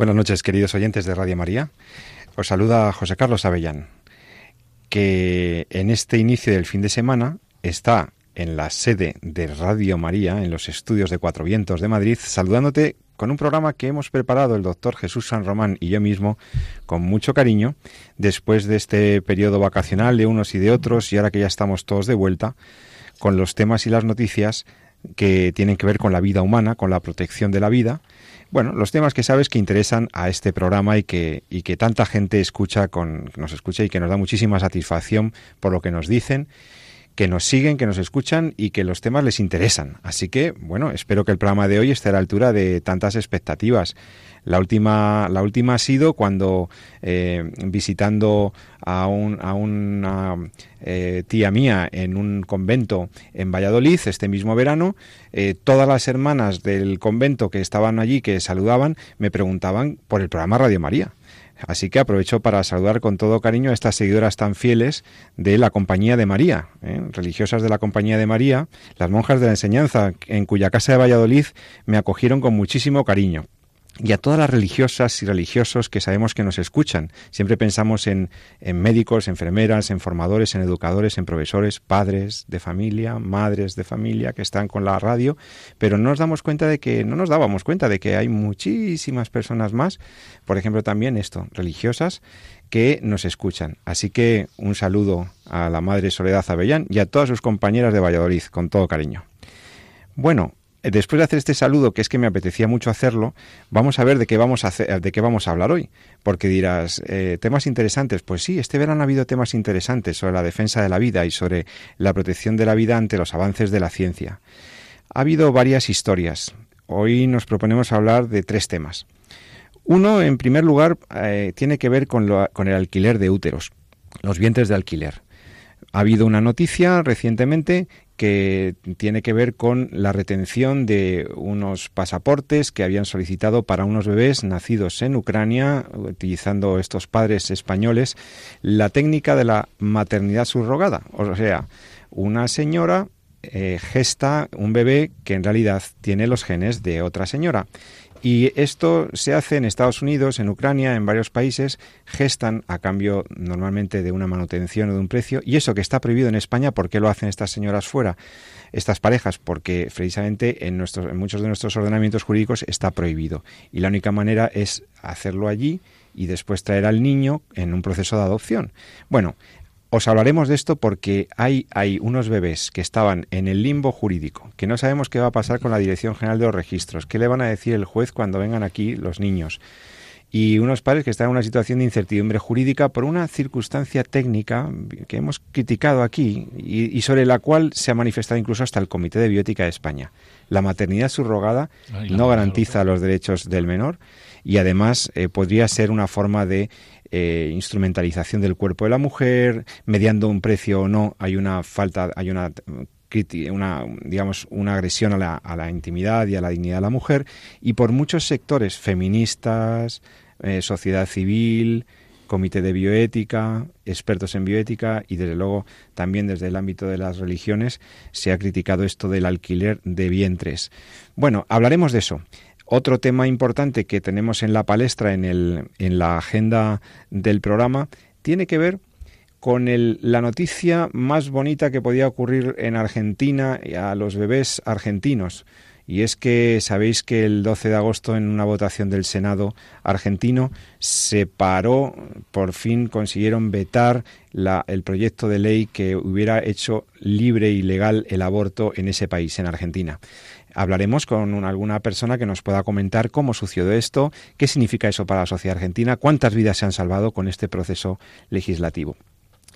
Buenas noches, queridos oyentes de Radio María. Os saluda José Carlos Avellán, que en este inicio del fin de semana está en la sede de Radio María, en los estudios de Cuatro Vientos de Madrid, saludándote con un programa que hemos preparado el doctor Jesús San Román y yo mismo con mucho cariño, después de este periodo vacacional de unos y de otros, y ahora que ya estamos todos de vuelta, con los temas y las noticias que tienen que ver con la vida humana, con la protección de la vida, bueno, los temas que sabes que interesan a este programa y que, y que tanta gente escucha con, nos escucha y que nos da muchísima satisfacción por lo que nos dicen, que nos siguen, que nos escuchan y que los temas les interesan. Así que, bueno, espero que el programa de hoy esté a la altura de tantas expectativas. La última, la última ha sido cuando eh, visitando a, un, a una eh, tía mía en un convento en Valladolid este mismo verano, eh, todas las hermanas del convento que estaban allí, que saludaban, me preguntaban por el programa Radio María. Así que aprovecho para saludar con todo cariño a estas seguidoras tan fieles de la Compañía de María, religiosas de la Compañía de María, las monjas de la enseñanza, en cuya casa de Valladolid me acogieron con muchísimo cariño y a todas las religiosas y religiosos que sabemos que nos escuchan. Siempre pensamos en, en, médicos, enfermeras, en formadores, en educadores, en profesores, padres de familia, madres de familia que están con la radio, pero no nos damos cuenta de que, no nos dábamos cuenta de que hay muchísimas personas más, por ejemplo también esto, religiosas, que nos escuchan. Así que un saludo a la Madre Soledad Avellán y a todas sus compañeras de Valladolid, con todo cariño. Bueno, después de hacer este saludo, que es que me apetecía mucho hacerlo, vamos a ver de qué vamos a, de qué vamos a hablar hoy. Porque dirás, eh, temas interesantes. Pues sí, este verano ha habido temas interesantes sobre la defensa de la vida y sobre la protección de la vida ante los avances de la ciencia. Ha habido varias historias. Hoy nos proponemos hablar de tres temas. Uno, en primer lugar, eh, tiene que ver con, con el alquiler de úteros, los vientres de alquiler. Ha habido una noticia recientemente que tiene que ver con la retención de unos pasaportes que habían solicitado para unos bebés nacidos en Ucrania, utilizando estos padres españoles la técnica de la maternidad subrogada. O sea, una señora eh, gesta un bebé que en realidad tiene los genes de otra señora y esto se hace en Estados Unidos, en Ucrania, en varios países, gestan a cambio normalmente de una manutención o de un precio. Y eso que está prohibido en España, ¿por qué lo hacen estas señoras fuera? Estas parejas, porque precisamente en, nuestros, en muchos de nuestros ordenamientos jurídicos está prohibido. Y la única manera es hacerlo allí y después traer al niño en un proceso de adopción. Bueno, os hablaremos de esto porque hay, hay unos bebés que estaban en el limbo jurídico, que no sabemos qué va a pasar con la Dirección General de los Registros, qué le van a decir el juez cuando vengan aquí los niños. Y unos padres que están en una situación de incertidumbre jurídica por una circunstancia técnica que hemos criticado aquí y, sobre la cual se ha manifestado incluso hasta el Comité de Biótica de España. La maternidad subrogada no garantiza los derechos del menor y además eh, podría ser una forma de eh, instrumentalización del cuerpo de la mujer, mediando un precio o no, hay una falta, hay una una, digamos, una agresión a la, a la, intimidad y a la dignidad de la mujer, y por muchos sectores feministas, eh, sociedad civil, comité de bioética, expertos en bioética y desde luego también desde el ámbito de las religiones se ha criticado esto del alquiler de vientres. Bueno, hablaremos de eso. Otro tema importante que tenemos en la palestra, en, el, en la agenda del programa, tiene que ver con el, la noticia más bonita que podía ocurrir en Argentina a los bebés argentinos. Y es que sabéis que el 12 de agosto en una votación del Senado argentino se paró, por fin consiguieron vetar la, el proyecto de ley que hubiera hecho libre y legal el aborto en ese país, en Argentina. Hablaremos con alguna persona que nos pueda comentar cómo sucedió esto, qué significa eso para la sociedad argentina, cuántas vidas se han salvado con este proceso legislativo.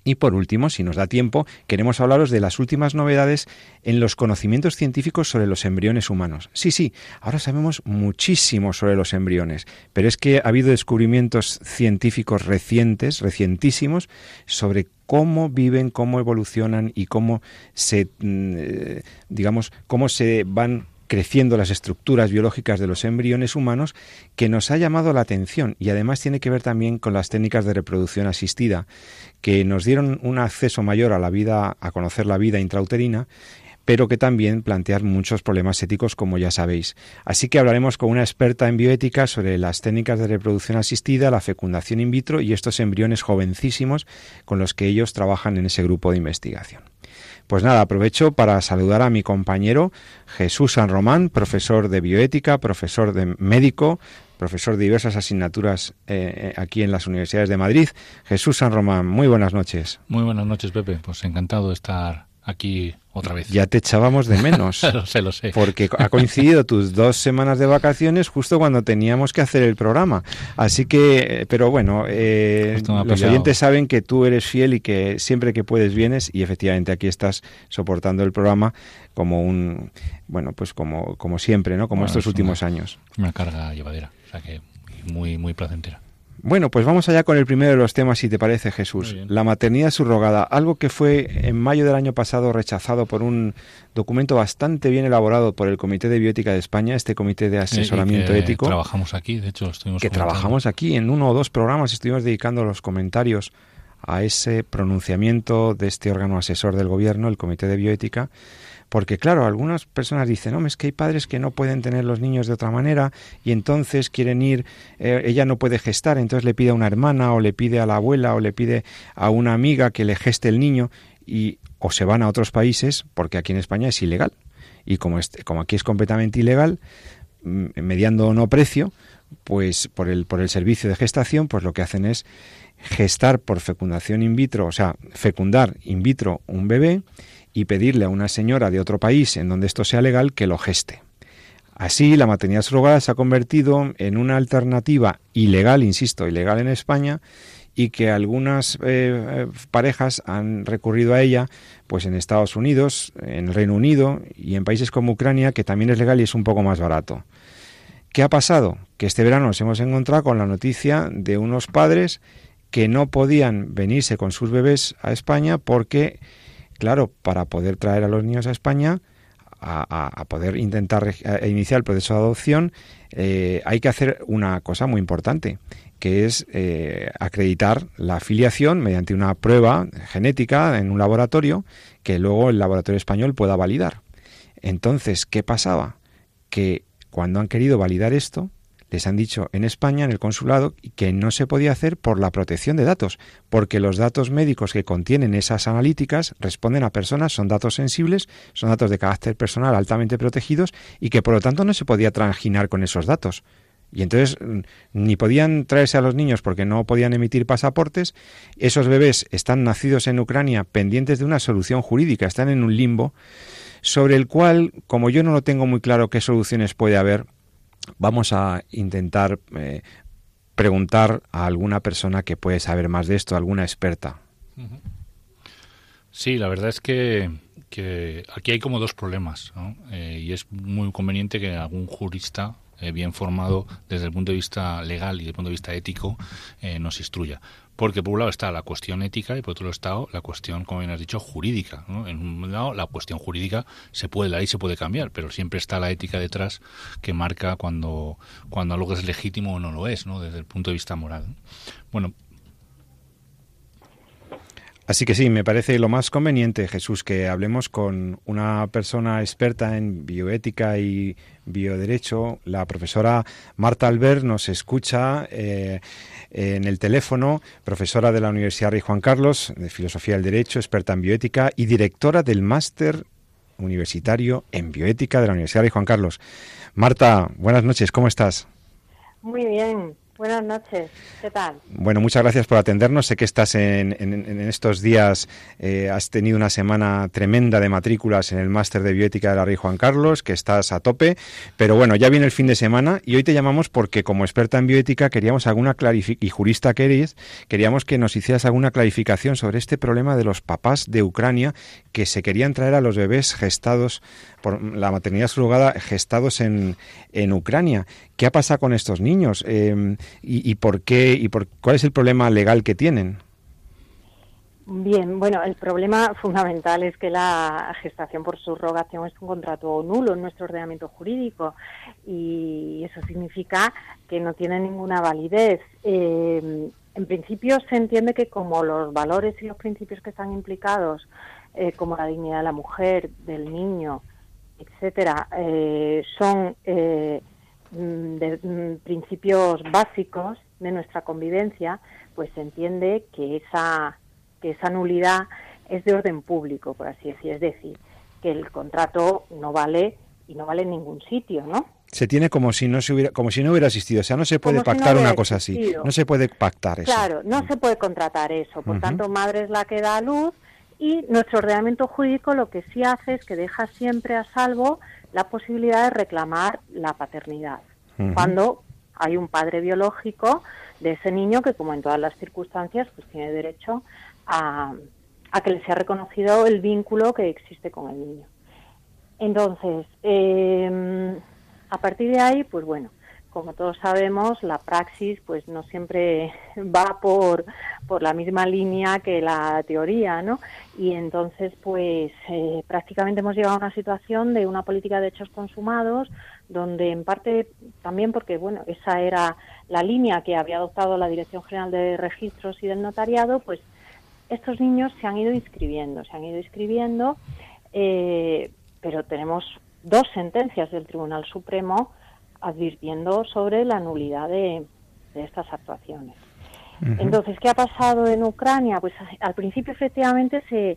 Y por último, si nos da tiempo, queremos hablaros de las últimas novedades en los conocimientos científicos sobre los embriones humanos. Sí, sí, ahora sabemos muchísimo sobre los embriones, pero es que ha habido descubrimientos científicos recientes, recientísimos, sobre cómo viven, cómo evolucionan y cómo se, mm, eh, digamos, cómo se van creciendo las estructuras biológicas de los embriones humanos que nos ha llamado la atención. Y además tiene que ver también con las técnicas de reproducción asistida que nos dieron un acceso mayor a la vida, a conocer la vida intrauterina pero que también plantean muchos problemas éticos, como ya sabéis. Así que hablaremos con una experta en bioética sobre las técnicas de reproducción asistida, la fecundación in vitro y estos embriones jovencísimos con los que ellos trabajan en ese grupo de investigación. Pues nada, aprovecho para saludar a mi compañero Jesús San Román, profesor de bioética, profesor de médico, profesor de diversas asignaturas eh, eh, aquí en las universidades de Madrid. Jesús San Román, muy buenas noches. Muy buenas noches, Pepe. Pues encantado de estar aquí otra vez. Ya te echábamos de menos. lo sé, lo sé. Porque ha coincidido tus dos semanas de vacaciones justo cuando teníamos que hacer el programa. Así que, pero bueno, eh, los oyentes saben que tú eres fiel y que siempre que puedes vienes y efectivamente aquí estás soportando el programa como un, bueno, pues como, como siempre, ¿no? Como estos últimos años. Una carga llevadera, o sea que muy, muy placentera. Bueno, pues vamos allá con el primero de los temas, si te parece, Jesús. La maternidad subrogada, algo que fue en mayo del año pasado rechazado por un documento bastante bien elaborado por el Comité de Bioética de España, este Comité de Asesoramiento Ético. Trabajamos aquí, de hecho, estuvimos. Que trabajamos aquí en uno o dos programas, estuvimos dedicando los comentarios a ese pronunciamiento de este órgano asesor del Gobierno, el Comité de Bioética porque claro, algunas personas dicen, no, es que hay padres que no pueden tener los niños de otra manera y entonces quieren ir, eh, ella no puede gestar, entonces le pide a una hermana o le pide a la abuela o le pide a una amiga que le geste el niño y o se van a otros países porque aquí en España es ilegal. Y como, como aquí es completamente ilegal, mm, mediando no precio, pues por el, por el servicio de gestación, pues lo que hacen es gestar por fecundación in vitro, o sea, fecundar in vitro un bebé y pedirle a una señora de otro país en donde esto sea legal que lo geste. Así, la maternidad surrogada se ha convertido en una alternativa ilegal, insisto, ilegal en España, y que algunas eh, parejas han recurrido a ella, pues en Estados Unidos, en el Reino Unido y en países como Ucrania, que también es legal y es un poco más barato. ¿Qué ha pasado? Que este verano nos hemos encontrado con la noticia de unos padres que no podían venirse con sus bebés a España porque claro, para poder traer a los niños a España, a, poder intentar iniciar el proceso de adopción, eh, hay que hacer una cosa muy importante, que es eh, acreditar la afiliación mediante una prueba genética en un laboratorio que luego el laboratorio español pueda validar. Entonces, ¿qué pasaba? Que cuando han querido validar esto, les han dicho en España, en el consulado, que no se podía hacer por la protección de datos, porque los datos médicos que contienen esas analíticas responden a personas, son datos sensibles, son datos de carácter personal altamente protegidos y que por lo tanto no se podía tranginar con esos datos. Y entonces mm, ni podían traerse a los niños porque no podían emitir pasaportes. Esos bebés están nacidos en Ucrania pendientes de una solución jurídica, están en un limbo sobre el cual, como yo no lo tengo muy claro qué soluciones puede haber, vamos a intentar eh, preguntar a alguna persona que puede saber más de esto, alguna experta. Sí, la verdad es que, aquí hay como dos problemas eh, y es muy conveniente que algún jurista eh, bien formado desde el punto de vista legal y desde el punto de vista ético nos instruya. Porque por un lado está la cuestión ética y por otro lado la cuestión, como bien has dicho, jurídica. En un lado, la cuestión jurídica se puede, la ley se puede cambiar, pero siempre está la ética detrás que marca cuando, cuando algo es legítimo o no lo es, ¿no? desde el punto de vista moral. Bueno, Así que sí, me parece lo más conveniente, Jesús, que hablemos con una persona experta en bioética y bioderecho. La profesora Marta Albert nos escucha eh, en el teléfono, profesora de la Universidad Rey Juan Carlos de Filosofía del Derecho, experta en bioética y directora del máster universitario en bioética de la Universidad Rey Juan Carlos. Marta, buenas noches, ¿cómo estás? Muy bien, Buenas noches, ¿qué tal? Bueno, muchas gracias por atendernos. Sé que estás en, estos días, eh, has tenido una semana tremenda de matrículas en el máster de bioética de la Rey Juan Carlos, que estás a tope, pero bueno, ya viene el fin de semana y hoy te llamamos porque como experta en bioética queríamos alguna clarificación, y jurista que eres, queríamos que nos hicieras alguna clarificación sobre este problema de los papás de Ucrania que se querían traer a los bebés gestados por la maternidad surrogada gestados en, en Ucrania. ¿Qué ha pasado con estos niños? Eh, y, por qué? ¿Y por cuál es el problema legal que tienen? Bien, bueno, el problema fundamental es que la gestación por subrogación es un contrato nulo en nuestro ordenamiento jurídico y eso significa que no tiene ninguna validez. Eh, en principio se entiende que como los valores y los principios que están implicados, eh, como la dignidad de la mujer, del niño, etcétera, eh, son eh, mm, de, mm, principios básicos de nuestra convivencia, pues se entiende que esa, que esa nulidad es de orden público, por así decir, es decir, que el contrato no vale y no vale en ningún sitio, ¿no? Se tiene como si no se hubiera, como si no hubiera existido, o sea, no se puede pactar una cosa así, no se puede pactar eso. Claro, no mm. se puede contratar eso, por tanto, madre es la que da a luz y nuestro ordenamiento jurídico lo que sí hace es que deja siempre a salvo la posibilidad de reclamar la paternidad. Cuando hay un padre biológico de ese niño que, como en todas las circunstancias, pues tiene derecho a, que le sea reconocido el vínculo que existe con el niño. Entonces, em, a partir de ahí, pues bueno, como todos sabemos, la praxis pues no siempre va por, por la misma línea que la teoría, ¿no? Y entonces, pues eh, prácticamente hemos llegado a una situación de una política de hechos consumados, donde en parte también porque, bueno, esa era la línea que había adoptado la Dirección General de Registros y del Notariado, pues estos niños se han ido inscribiendo, se han ido inscribiendo, eh, pero tenemos dos sentencias del Tribunal Supremo advirtiendo sobre la nulidad de, estas actuaciones. Entonces, ¿qué ha pasado en Ucrania? Pues al principio efectivamente se,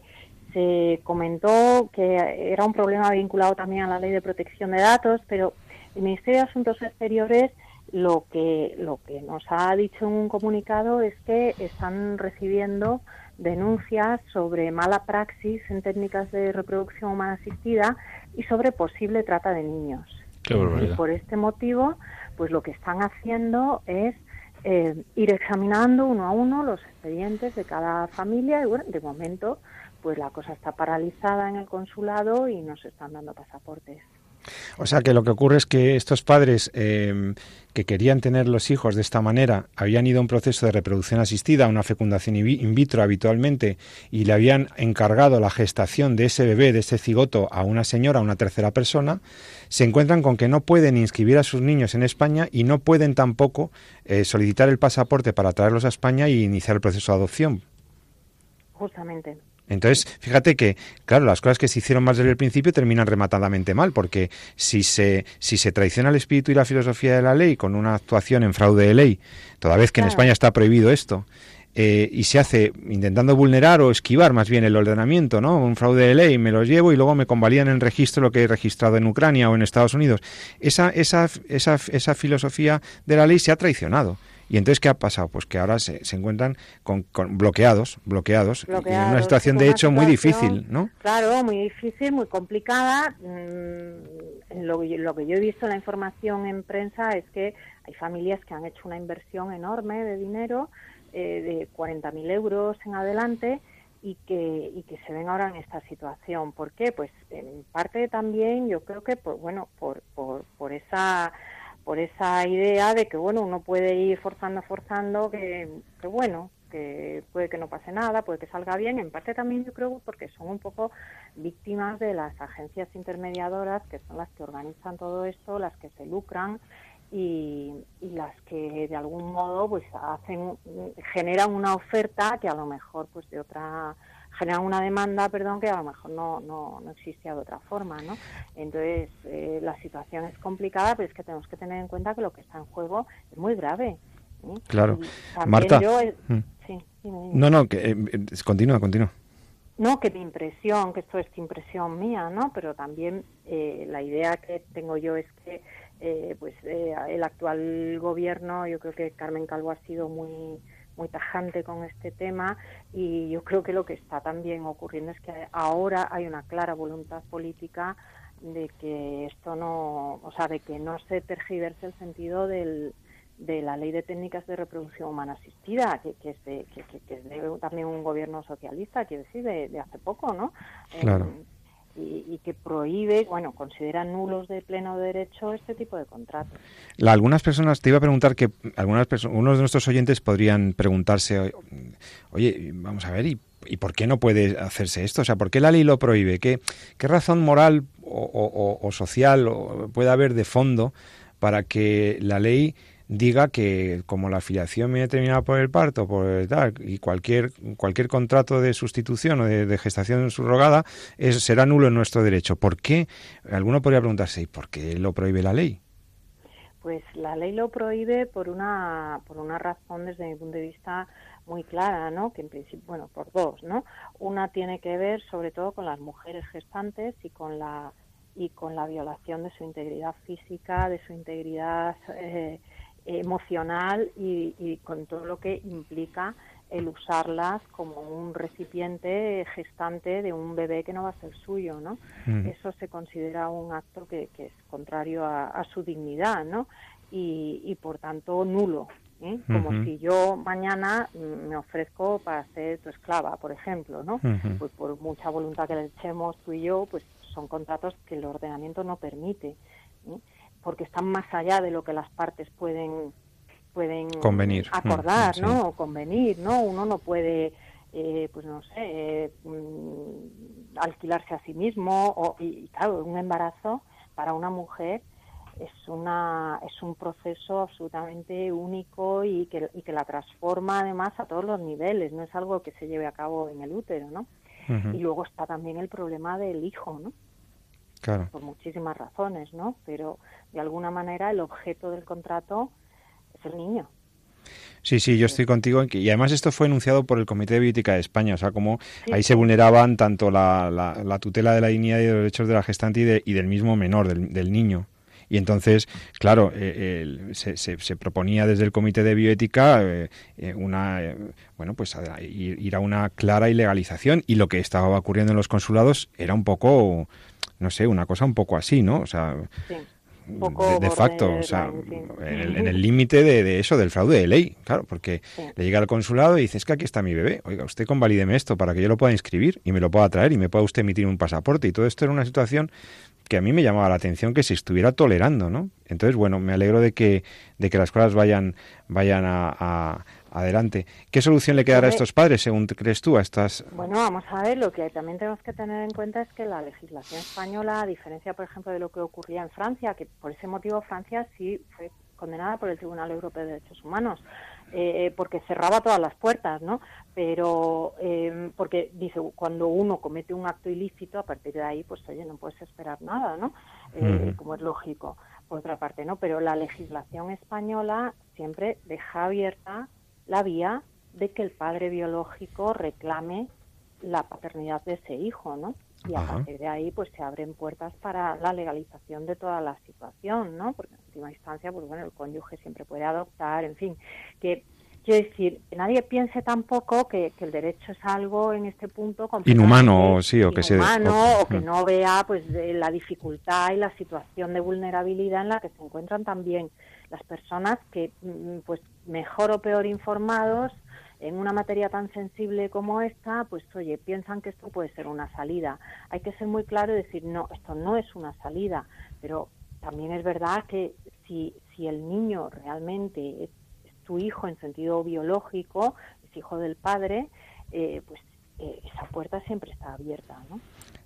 se comentó que era un problema vinculado también a la ley de protección de datos, pero el Ministerio de Asuntos Exteriores lo que, lo que nos ha dicho en un comunicado es que están recibiendo denuncias sobre mala praxis en técnicas de reproducción humana asistida y sobre posible trata de niños y por este motivo, pues lo que están haciendo es eh, ir examinando uno a uno los expedientes de cada familia y bueno, de momento pues la cosa está paralizada en el consulado y no se están dando pasaportes. O sea que lo que ocurre es que estos padres eh, que querían tener los hijos de esta manera habían ido a un proceso de reproducción asistida, una fecundación in vitro habitualmente, y le habían encargado la gestación de ese bebé, de ese cigoto, a una señora, a una tercera persona, se encuentran con que no pueden inscribir a sus niños en España y no pueden tampoco eh, solicitar el pasaporte para traerlos a España y iniciar el proceso de adopción. Justamente. Entonces, fíjate que, claro, las cosas que se hicieron más desde el principio terminan rematadamente mal, porque si se, si se traiciona el espíritu y la filosofía de la ley con una actuación en fraude de ley, toda vez que en España está prohibido esto, eh, y se hace intentando vulnerar o esquivar más bien el ordenamiento, ¿no? Un fraude de ley, me los llevo y luego me convalían en registro lo que he registrado en Ucrania o en Estados Unidos. Esa, esa, esa, esa filosofía de la ley se ha traicionado. Y entonces, ¿qué ha pasado? Pues que ahora se, se encuentran con, bloqueados, bloqueados, en una situación de hecho muy difícil, ¿no? Claro, muy difícil, muy complicada. Mm, lo, lo que yo he visto en la información en prensa es que hay familias que han hecho una inversión enorme de dinero, eh, de 40.000 euros en adelante, y que, y que se ven ahora en esta situación. ¿Por qué? Pues en parte también yo creo que, por, bueno, por, por, por esa por esa idea de que bueno uno puede ir forzando forzando que, bueno que puede que no pase nada puede que salga bien en parte también yo creo porque son un poco víctimas de las agencias intermediadoras que son las que organizan todo esto las que se lucran y, y las que de algún modo pues hacen generan una oferta que a lo mejor pues de otra generan una demanda, perdón, que a lo mejor no, no, no existía de otra forma, ¿no? Entonces, eh, la situación es complicada, pero es que tenemos que tener en cuenta que lo que está en juego es muy grave. Claro. Marta. Mm. sí, no, no, que, eh, continúa, continúa. No, que mi impresión, que esto es impresión mía, ¿no? Pero también eh, la idea que tengo yo es que eh, pues eh, el actual gobierno, yo creo que Carmen Calvo ha sido muy muy tajante con este tema y yo creo que lo que está también ocurriendo es que ahora hay una clara voluntad política de que esto no, o sea, de que no se tergiverse el sentido del, de la ley de técnicas de reproducción humana asistida, que, que es, de, que, que, también un gobierno socialista, quiero decir, de, de hace poco, ¿no? Claro. Eh, y, que prohíbe, bueno, considera nulos de pleno derecho este tipo de contratos. La, algunas personas, te iba a preguntar que algunas personas, unos de nuestros oyentes podrían preguntarse, oye, vamos a ver, ¿y, ¿y, por qué no puede hacerse esto? O sea, ¿por qué la ley lo prohíbe? ¿Qué, qué razón moral o, o, o social puede haber de fondo para que la ley diga que como la afiliación viene terminada por el parto, por tal, y cualquier cualquier contrato de sustitución o de, gestación subrogada es, será nulo en nuestro derecho. ¿Por qué? Alguno podría preguntarse, ¿y por qué lo prohíbe la ley? Pues la ley lo prohíbe por una por una razón desde mi punto de vista muy clara, ¿no? Que en principio, bueno, por dos, ¿no? Una tiene que ver sobre todo con las mujeres gestantes y con la y con la violación de su integridad física, de su integridad eh, emocional y, con todo lo que implica el usarlas como un recipiente gestante de un bebé que no va a ser suyo, ¿no? Eso se considera un acto que, es contrario a, su dignidad, ¿no? Y, por tanto nulo, ¿eh? como si yo mañana me ofrezco para ser tu esclava, por ejemplo, ¿no? Pues por mucha voluntad que le echemos tú y yo, pues son contratos que el ordenamiento no permite. ¿eh? Porque están más allá de lo que las partes pueden pueden convenir acordar, mm, ¿no? O convenir, ¿no? Uno no puede eh, pues no sé, eh, mm, alquilarse a sí mismo o, y claro, un embarazo para una mujer es una es un proceso absolutamente único y que, y que la transforma además a todos los niveles, no es algo que se lleve a cabo en el útero, ¿no? Y luego está también el problema del hijo, ¿no? Por muchísimas razones, ¿no? Pero de alguna manera el objeto del contrato es el niño. Sí, sí, yo estoy contigo. Y además esto fue enunciado por el Comité de Bioética de España, o sea, como ahí se vulneraban tanto la, la, tutela de la dignidad y de los derechos de la gestante y, del mismo menor, del, niño. Y entonces, claro, eh, se, se, proponía desde el Comité de Bioética eh, eh, una, bueno, pues ir a una clara ilegalización y lo que estaba ocurriendo en los consulados era un poco no sé, una cosa un poco así, ¿no? O sea, de, facto, o sea, en el límite de, eso, del fraude de ley, claro, porque le llega al consulado y dice, es que aquí está mi bebé, oiga, usted convalídeme esto para que yo lo pueda inscribir y me lo pueda traer y me pueda usted emitir un pasaporte. Y todo esto era una situación que a mí me llamaba la atención que se estuviera tolerando, ¿no? Entonces, bueno, me alegro de que, de que las cosas vayan, vayan a Adelante. ¿Qué solución le quedará a estos padres, según crees tú, a estas...? Bueno, vamos a ver, lo que también tenemos que tener en cuenta es que la legislación española, a diferencia, por ejemplo, de lo que ocurría en Francia, que por ese motivo Francia sí fue condenada por el Tribunal Europeo de Derechos Humanos, eh, porque cerraba todas las puertas, ¿no? Pero, eh, porque dice, cuando uno comete un acto ilícito, a partir de ahí, pues oye, no puedes esperar nada, ¿no? Eh, como es lógico, por otra parte, ¿no? Pero la legislación española siempre deja abierta la vía de que el padre biológico reclame la paternidad de ese hijo, ¿no? Y a partir de ahí, pues se abren puertas para la legalización de toda la situación, ¿no? Porque en última instancia, pues bueno, el cónyuge siempre puede adoptar, en fin, que quiero decir, nadie piense tampoco que, el derecho es algo en este punto inhumano, sí, o que o, que no vea pues la dificultad y la situación de vulnerabilidad en la que se encuentran también las personas que, mm, pues, mejor o peor informados en una materia tan sensible como esta, pues oye, piensan que esto puede ser una salida. Hay que ser muy claro y decir, no, esto no es una salida, pero también es verdad que si, si el niño realmente es, tu hijo en sentido biológico, es hijo del padre, eh, pues eh, esa puerta siempre está abierta, ¿no?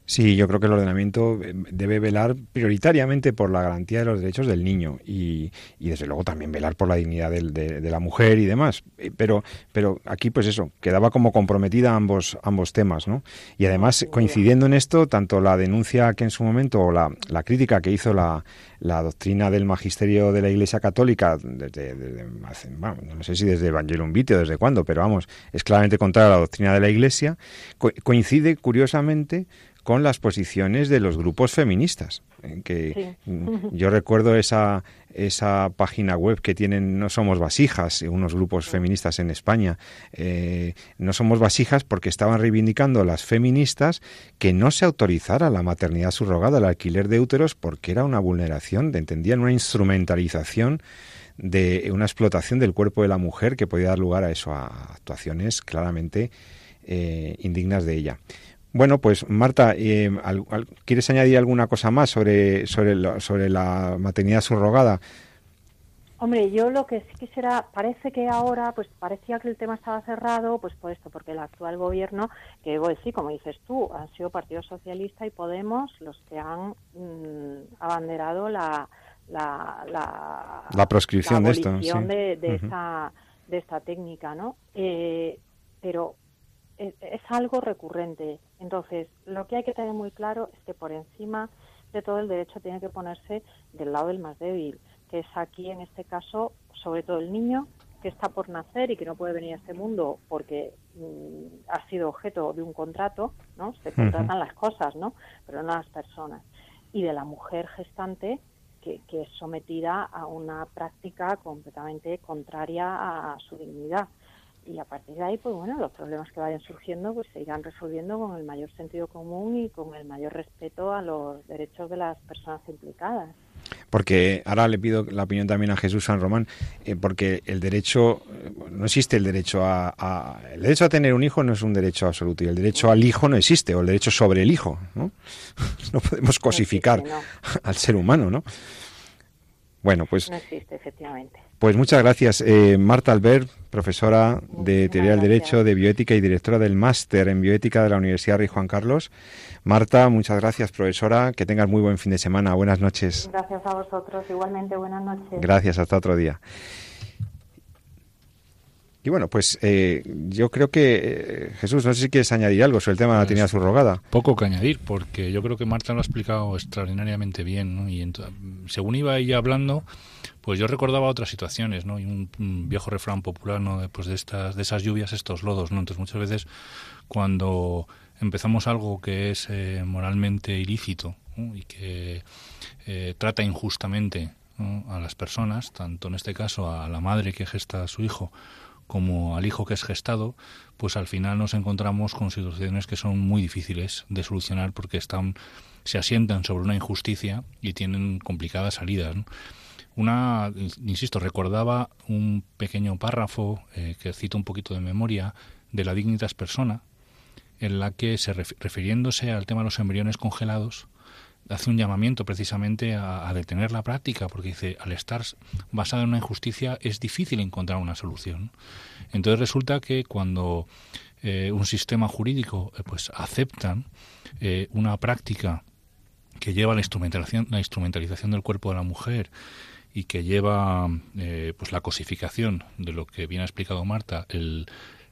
Sí, yo creo que el ordenamiento eh, debe velar prioritariamente por la garantía de los derechos del niño y, y desde luego también velar por la dignidad de, la mujer y demás. Eh, pero, pero aquí, pues eso, quedaba como comprometida ambos, ambos temas, ¿no? Y además, coincidiendo en esto, tanto la denuncia que en su momento, o la, la crítica que hizo la, la doctrina del magisterio de la Iglesia Católica, desde, no sé si desde Evangelium Vitae o desde cuándo, pero vamos, es claramente contraria a la doctrina de la Iglesia, coincide curiosamente con las posiciones de los grupos feministas. Que yo recuerdo esa esa página web que tienen No Somos Vasijas, unos grupos feministas en España. Eh, no Somos Vasijas porque estaban reivindicando las feministas que no se autorizara la maternidad subrogada, el alquiler de úteros, porque era una vulneración, entendían una instrumentalización de una explotación del cuerpo de la mujer que podía dar lugar a eso, a actuaciones claramente eh, indignas de ella. Bueno, pues Marta, eh, ¿quieres añadir alguna cosa más sobre, sobre, sobre la maternidad subrogada? Hombre, yo lo que sí quisiera, parece que ahora, pues parecía que el tema estaba cerrado, pues por esto, porque el actual gobierno, que bueno, sí, como dices tú, han sido Partido Socialista y Podemos los que han mm, abanderado la, la, la, proscripción de esto, de, de, esta, de esta técnica, ¿no? Eh, pero es, algo recurrente. Entonces, lo que hay que tener muy claro es que por encima de todo el derecho tiene que ponerse del lado del más débil, que es aquí en este caso, sobre todo el niño que está por nacer y que no puede venir a este mundo porque mm, ha sido objeto de un contrato, ¿no? Se contratan las cosas, ¿no? Pero no las personas. Y de la mujer gestante que, que es sometida a una práctica completamente contraria a su dignidad y a partir de ahí, pues bueno, los problemas que vayan surgiendo pues se irán resolviendo con el mayor sentido común y con el mayor respeto a los derechos de las personas implicadas. Porque ahora le pido la opinión también a Jesús San Román, eh, porque el derecho, eh, no existe el derecho a, El derecho a tener un hijo no es un derecho absoluto y el derecho al hijo no existe, o el derecho sobre el hijo, ¿no? No podemos cosificar al ser humano, ¿no? Bueno, pues... No existe, efectivamente. Pues muchas gracias, eh, Marta Albert, profesora de Teoría del Derecho, de Bioética y directora del máster en Bioética de la Universidad Rey Juan Carlos. Marta, muchas gracias, profesora. Que tengas muy buen fin de semana. Buenas noches. Gracias a vosotros. Igualmente, buenas noches. Gracias, hasta otro día. Y bueno, pues eh, yo creo que, eh, Jesús, no sé si quieres añadir algo sobre el tema de la pues, subrogada. Poco que añadir, porque yo creo que Marta lo ha explicado extraordinariamente bien. ¿no? Y según iba ella hablando, pues yo recordaba otras situaciones, ¿no? Y un, viejo refrán popular, ¿no? Pues de estas, de esas lluvias, estos lodos, ¿no? Entonces muchas veces cuando empezamos algo que es eh, moralmente ilícito y que eh, trata injustamente a las personas, tanto en este caso a la madre que gesta a su hijo como al hijo que es gestado, pues al final nos encontramos con situaciones que son muy difíciles de solucionar porque están se asientan sobre una injusticia y tienen complicadas salidas. Una, insisto, recordaba un pequeño párrafo eh, que cito un poquito de memoria de la Dignitas Persona, en la que, se refiriéndose al tema de los embriones congelados, hace un llamamiento precisamente a, detener la práctica, porque dice, al estar basado en una injusticia es difícil encontrar una solución. Entonces resulta que cuando eh, un sistema jurídico eh, pues acepta una práctica que lleva la instrumentalización, la instrumentalización del cuerpo de la mujer y que lleva eh, pues la cosificación de lo que bien ha explicado Marta, el,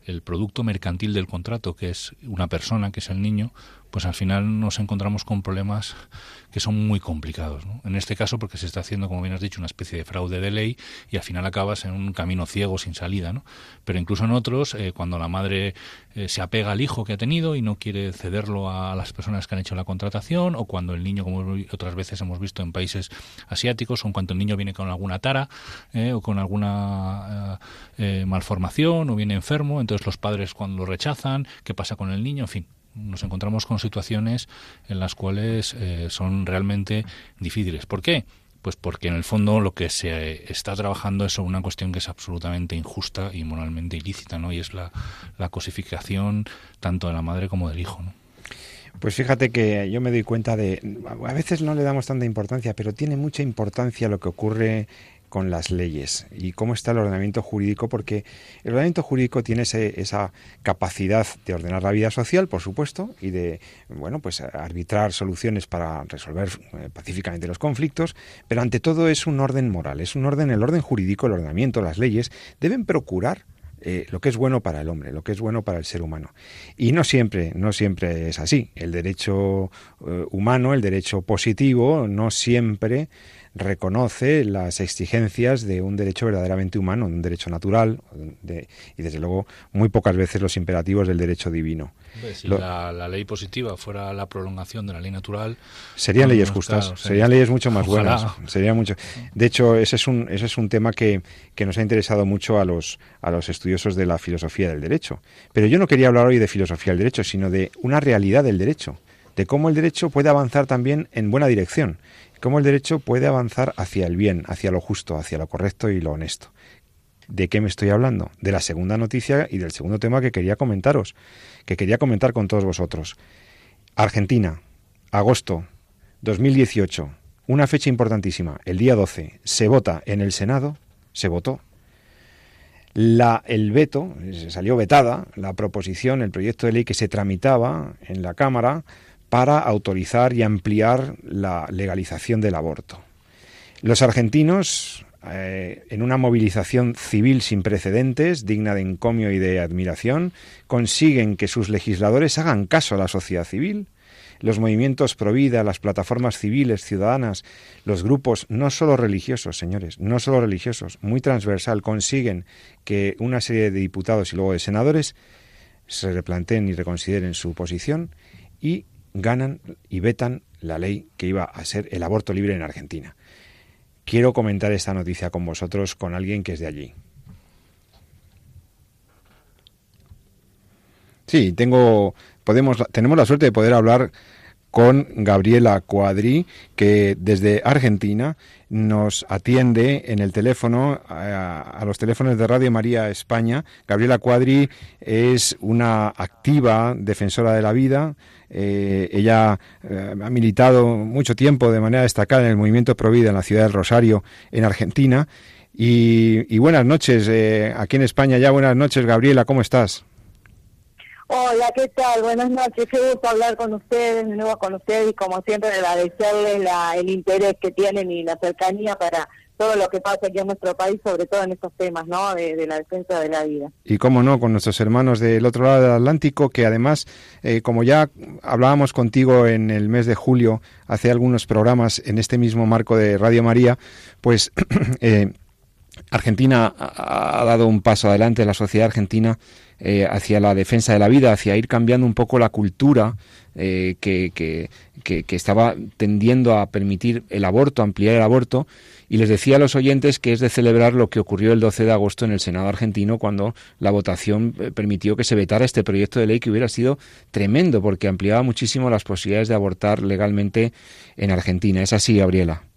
el producto mercantil del contrato, que es una persona, que es el niño, pues al final nos encontramos con problemas que son muy complicados. En este caso, porque se está haciendo, como bien has dicho, una especie de fraude de ley y al final acabas en un camino ciego sin salida. ¿no? Pero incluso en otros, eh, cuando la madre eh, se apega al hijo que ha tenido y no quiere cederlo a las personas que han hecho la contratación, o cuando el niño, como otras veces hemos visto en países asiáticos, o en cuanto el niño viene con alguna tara eh, o con alguna malformación o viene enfermo, entonces los padres cuando lo rechazan, ¿qué pasa con el niño? En fin, nos encontramos con situaciones en las cuales eh, son realmente difíciles. ¿Por qué? Pues porque en el fondo lo que se está trabajando es una cuestión que es absolutamente injusta y moralmente ilícita, ¿no? Y es la, la cosificación tanto de la madre como del hijo, ¿no? Pues fíjate que yo me doy cuenta de, a veces no le damos tanta importancia, pero tiene mucha importancia lo que ocurre con las leyes y cómo está el ordenamiento jurídico, porque el ordenamiento jurídico tiene esa capacidad de ordenar la vida social, por supuesto, y de bueno, pues arbitrar soluciones para resolver eh, pacíficamente los conflictos, pero ante todo es un orden moral, es un orden, el orden jurídico, el ordenamiento, las leyes deben procurar eh, lo que es bueno para el hombre, lo que es bueno para el ser humano. Y no siempre, no siempre es así. El derecho eh, humano, el derecho positivo, no siempre reconoce las exigencias de un derecho verdaderamente humano, de un derecho natural, y desde luego muy pocas veces los imperativos del derecho divino. Si la, ley positiva fuera la prolongación de la ley natural... Serían leyes justas, serían leyes mucho más buenas. Sería mucho. De hecho, ese es un, ese es un tema que, que nos ha interesado mucho a los, a los estudiosos de la filosofía del derecho. Pero yo no quería hablar hoy de filosofía del derecho, sino de una realidad del derecho, de cómo el derecho puede avanzar también en buena dirección, cómo el derecho puede avanzar hacia el bien, hacia lo justo, hacia lo correcto y lo honesto. ¿De qué me estoy hablando? De la segunda noticia y del segundo tema que quería comentaros, que quería comentar con todos vosotros. Argentina, agosto 2018, una fecha importantísima, el día 12, se vota en el Senado, se votó. La, el veto, se salió vetada la proposición, el proyecto de ley que se tramitaba en la Cámara para autorizar y ampliar la legalización del aborto. Los argentinos eh, en una movilización civil sin precedentes, digna de encomio y de admiración, consiguen que sus legisladores hagan caso a la sociedad civil. Los movimientos pro vida, las plataformas civiles, ciudadanas, los grupos, no solo religiosos, señores, no solo religiosos, muy transversal, consiguen que una serie de diputados y luego de senadores se replanteen y reconsideren su posición y ganan y vetan la ley que iba a ser el aborto libre en Argentina quiero comentar esta noticia con vosotros, con alguien que es de allí. Sí, tengo, podemos, tenemos la suerte de poder hablar con Gabriela Cuadri, que desde Argentina nos atiende en el teléfono, a, los teléfonos de Radio María España. Gabriela Cuadri es una activa defensora de la vida, eh, ella eh, ha militado mucho tiempo de manera destacada en el movimiento Provida en la ciudad del Rosario, en Argentina. Y, buenas noches, eh, aquí en España ya buenas noches, Gabriela, ¿cómo estás? Hola, ¿qué tal? Buenas noches, qué gusto hablar con ustedes, de nuevo con ustedes y como siempre agradecerles la, el interés que tienen y la cercanía para todo lo que pasa aquí en nuestro país, sobre todo en estos temas, ¿no? De, la defensa de la vida. Y cómo no, con nuestros hermanos del otro lado del Atlántico, que además, eh, como ya hablábamos contigo en el mes de julio, hace algunos programas en este mismo marco de Radio María, pues eh, Argentina ha dado un paso adelante, la sociedad argentina, eh, hacia la defensa de la vida, hacia ir cambiando un poco la cultura que, que, que, estaba tendiendo a permitir el aborto, ampliar el aborto, y les decía a los oyentes que es de celebrar lo que ocurrió el 12 de agosto en el Senado argentino cuando la votación eh, permitió que se vetara este proyecto de ley que hubiera sido tremendo porque ampliaba muchísimo las posibilidades de abortar legalmente en Argentina. ¿Es así, Gabriela?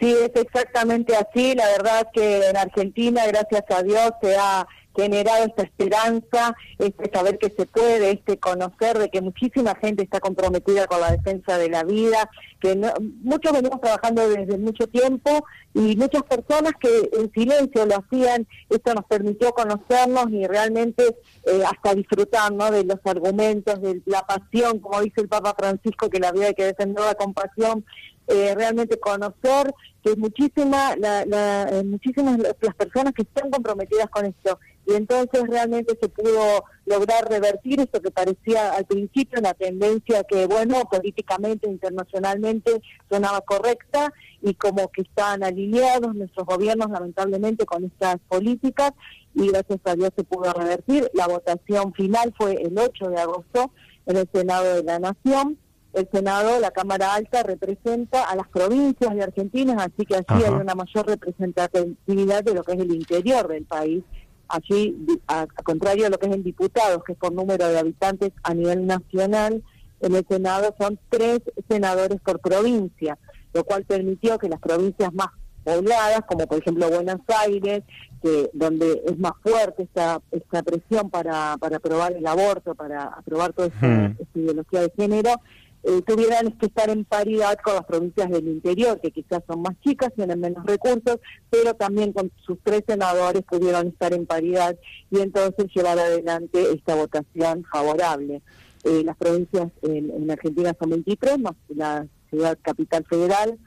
Sí, es exactamente así. La verdad que en Argentina, gracias a Dios, se ha generado esta esperanza, este saber que se puede, este conocer de que muchísima gente está comprometida con la defensa de la vida, que muchos venimos trabajando desde mucho tiempo y muchas personas que en silencio lo hacían, esto nos permitió conocernos y realmente eh, hasta disfrutar ¿no? de los argumentos, de la pasión, como dice el Papa Francisco, que la vida hay que defenderla con pasión, eh, realmente conocer que muchísima, la, la, eh, muchísimas las personas que están comprometidas con esto y entonces realmente se pudo lograr revertir esto que parecía al principio una tendencia que, bueno, políticamente, internacionalmente sonaba correcta y como que están alineados nuestros gobiernos lamentablemente con estas políticas y gracias a Dios se pudo revertir. La votación final fue el 8 de agosto en el Senado de la Nación. El Senado, la Cámara Alta, representa a las provincias de Argentina, así que así hay una mayor representatividad de lo que es el interior del país. Allí, a, contrario de lo que es en diputados, que es por número de habitantes a nivel nacional, en el Senado son tres senadores por provincia, lo cual permitió que las provincias más pobladas, como por ejemplo Buenos Aires, que donde es más fuerte esta, esta presión para, para aprobar el aborto, para aprobar toda esta ideología de género, eh, tuvieran que estar en paridad con las provincias del interior, que quizás son más chicas, tienen menos recursos, pero también con sus tres senadores pudieron estar en paridad y entonces llevar adelante esta votación favorable. Eh, las provincias en, Argentina son 23, más la ciudad capital federal,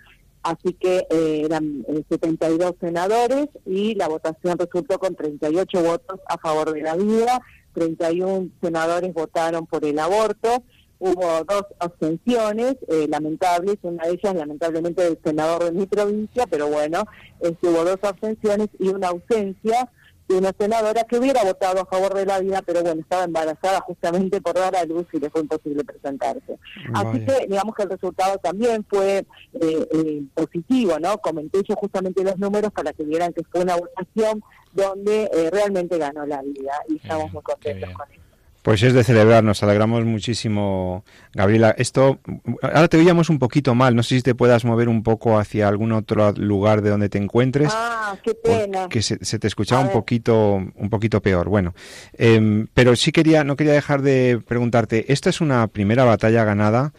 así que eh, eran 72 senadores y la votación resultó con 38 votos a favor de la vida, 31 senadores votaron por el aborto, hubo dos abstenciones eh, lamentables, una de ellas lamentablemente del senador de mi provincia, pero bueno, este, hubo dos abstenciones y una ausencia de una senadora que hubiera votado a favor de la vida, pero bueno, estaba embarazada justamente por dar a luz y le fue imposible presentarse. Así que digamos que el resultado también fue eh, eh, positivo, ¿no? Comenté yo justamente los números para que vieran que fue una votación donde eh, realmente ganó la vida y estamos muy contentos con eso. Pues es de celebrar, nos alegramos muchísimo, Gabriela. Esto, ahora te oíamos un poquito mal, no sé si te puedas mover un poco hacia algún otro lugar de donde te encuentres. Ah, qué pena. Que se, te escuchaba un poquito, un poquito peor. Bueno, em, pero sí quería, no quería dejar de preguntarte. Esta es una primera batalla ganada,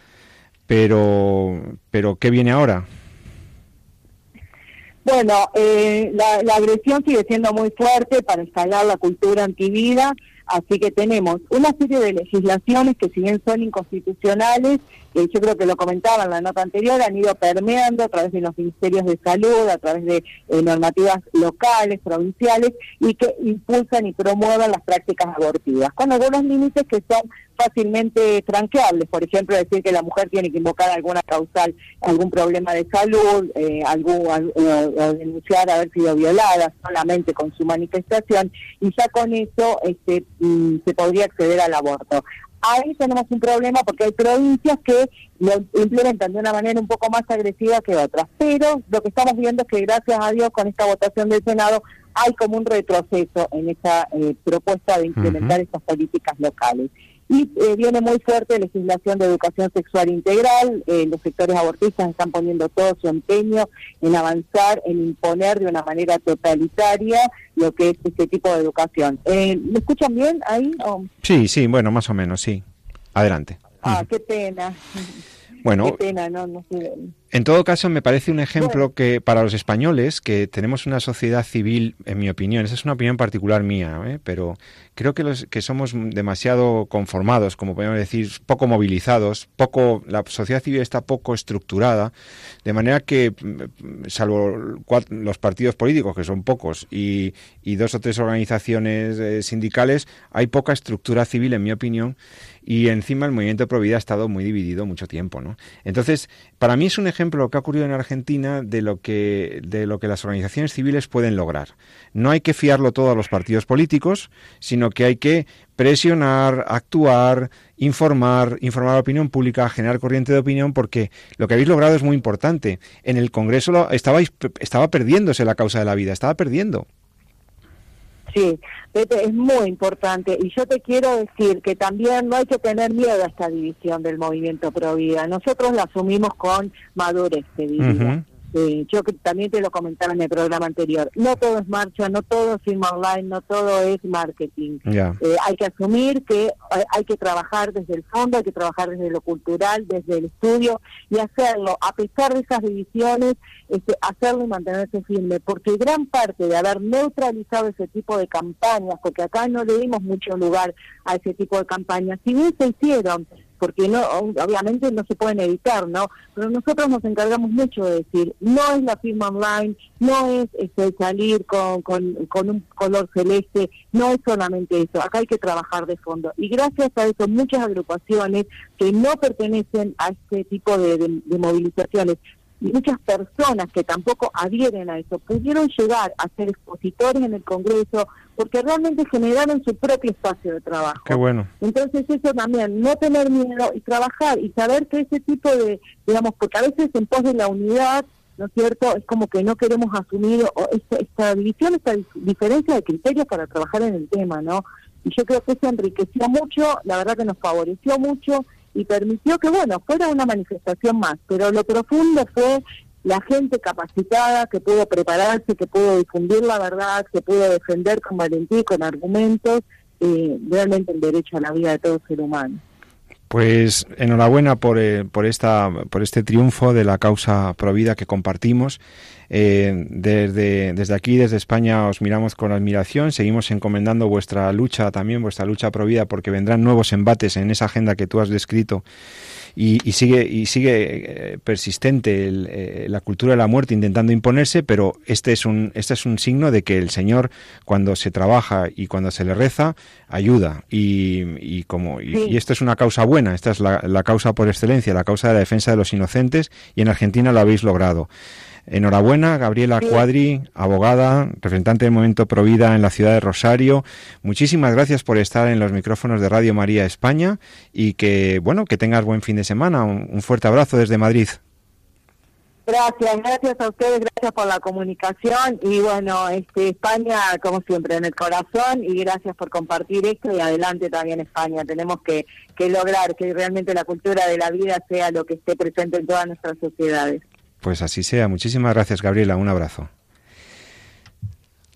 pero, pero ¿qué viene ahora? Bueno, eh, la, la agresión sigue siendo muy fuerte para instalar la cultura antivida Así que tenemos una serie de legislaciones que si bien son inconstitucionales, eh, yo creo que lo comentaba en la nota anterior, han ido permeando a través de los ministerios de salud, a través de eh, normativas locales, provinciales, y que impulsan y promuevan las prácticas abortivas, con algunos límites que son fácilmente franqueables, por ejemplo, decir que la mujer tiene que invocar alguna causal, algún problema de salud, eh, algún, denunciar haber sido violada solamente con su manifestación, y ya con eso este, mm, se podría acceder al aborto. Ahí tenemos un problema porque hay provincias que lo implementan de una manera un poco más agresiva que otras, pero lo que estamos viendo es que gracias a Dios con esta votación del Senado hay como un retroceso en esa eh, propuesta de implementar estas políticas locales. Y eh, viene muy fuerte legislación de educación sexual integral, eh, los sectores abortistas están poniendo todo su empeño en avanzar, en imponer de una manera totalitaria lo que es este tipo de educación. Eh, ¿Me escuchan bien ahí? Sí, sí, bueno, más o menos, sí. Adelante. Ah, qué pena. Bueno, qué pena, no, no en todo caso, me parece un ejemplo que para los españoles, que tenemos una sociedad civil, en mi opinión, esa es una opinión particular mía, ¿eh? pero creo que, los, que somos demasiado conformados, como podemos decir, poco movilizados, poco, la sociedad civil está poco estructurada, de manera que, mm, salvo los partidos políticos, que son pocos, y, dos o tres organizaciones eh, sindicales, hay poca estructura civil, en mi opinión, y encima el movimiento Provida ha estado muy dividido mucho tiempo. ¿no? Entonces, para mí es un ejemplo ejemplo que ha ocurrido en Argentina de lo que de lo que las organizaciones civiles pueden lograr. No hay que fiarlo todo a los partidos políticos, sino que hay que presionar, actuar, informar, informar a la opinión pública, generar corriente de opinión, porque lo que habéis logrado es muy importante. En el Congreso lo, estabais, estaba perdiéndose la causa de la vida, estaba perdiendo. Sí, es muy importante. Y yo te quiero decir que también no hay que tener miedo a esta división del movimiento pro vida. Nosotros la asumimos con madurez, te diría. Eh, yo que también te lo comentaba en el programa anterior, no todo es marcha, no todo es film online, no todo es marketing. Eh, hay que asumir que hay, que trabajar desde el fondo, hay que trabajar desde lo cultural, desde el estudio y hacerlo, a pesar de esas divisiones, este, hacerlo y mantenerse firme, porque gran parte de haber neutralizado ese tipo de campañas, porque acá no le dimos mucho lugar a ese tipo de campañas, si bien se hicieron, porque no obviamente no se pueden evitar, ¿no? Pero nosotros nos encargamos mucho de decir, no es la firma online, no es este, salir con, con, un color celeste, no es solamente eso, acá hay que trabajar de fondo. Y gracias a eso muchas agrupaciones que no pertenecen a este tipo de movilizaciones y muchas personas que tampoco adhieren a eso pudieron llegar a ser expositores en el Congreso porque realmente generaron su propio espacio de trabajo. Qué bueno. Entonces eso también, no tener miedo y trabajar y saber que ese tipo de, digamos, porque a veces en pos de la unidad, ¿no es cierto? Es como que no queremos asumir esta, esta división, esta diferencia de criterios para trabajar en el tema, ¿no? Y yo creo que eso enriqueció mucho, la verdad que nos favoreció mucho y permitió que, bueno, fuera una manifestación más, pero lo profundo fue la gente capacitada que pudo prepararse, que pudo difundir la verdad, que pudo defender con valentía con argumentos eh, realmente el derecho a la vida de todo ser humano. Pues enhorabuena por, eh, por, esta, por este triunfo de la causa provida que compartimos. Eh, desde, desde aquí, desde España, os miramos con admiración. Seguimos encomendando vuestra lucha también, vuestra lucha pro vida, porque vendrán nuevos embates en esa agenda que tú has descrito y, sigue, y sigue eh, persistente eh, la cultura de la muerte intentando imponerse, pero este es, un, este es un signo de que el Señor, cuando se trabaja y cuando se le reza, ayuda. Y, como, y, esto es una causa buena, esta es la, la causa por excelencia, la causa de la defensa de los inocentes, y en Argentina lo habéis logrado. Enhorabuena, Gabriela Cuadri, abogada, representante del Movimiento Provida en la ciudad de Rosario. Muchísimas gracias por estar en los micrófonos de Radio María España y que, bueno, que tengas buen fin de semana. Un, fuerte abrazo desde Madrid. Gracias, gracias a ustedes, gracias por la comunicación y bueno, este, España como siempre en el corazón y gracias por compartir esto y adelante también España. Tenemos que, que lograr que realmente la cultura de la vida sea lo que esté presente en todas nuestras sociedades. Pues así sea. Muchísimas gracias, Gabriela. Un abrazo.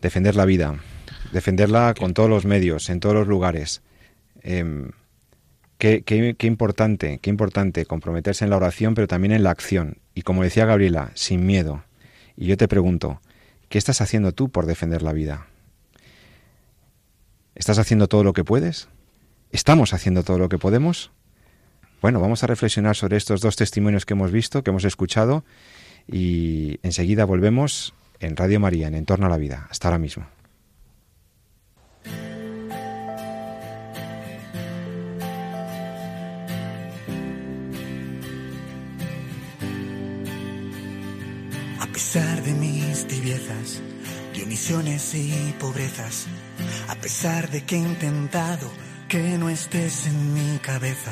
Defender la vida. Defenderla con todos los medios, en todos los lugares. Em, qué, qué, importante, qué importante comprometerse en la oración, pero también en la acción. Y como decía Gabriela, sin miedo. Y yo te pregunto, ¿qué estás haciendo tú por defender la vida? ¿Estás haciendo todo lo que puedes? ¿Estamos haciendo todo lo que podemos? Bueno, vamos a reflexionar sobre estos dos testimonios que hemos visto, que hemos escuchado, y enseguida volvemos en Radio María, en Entorno a la Vida. Hasta ahora mismo. A pesar de mis tibiezas, de omisiones y pobrezas, a pesar de que he intentado que no estés en mi cabeza,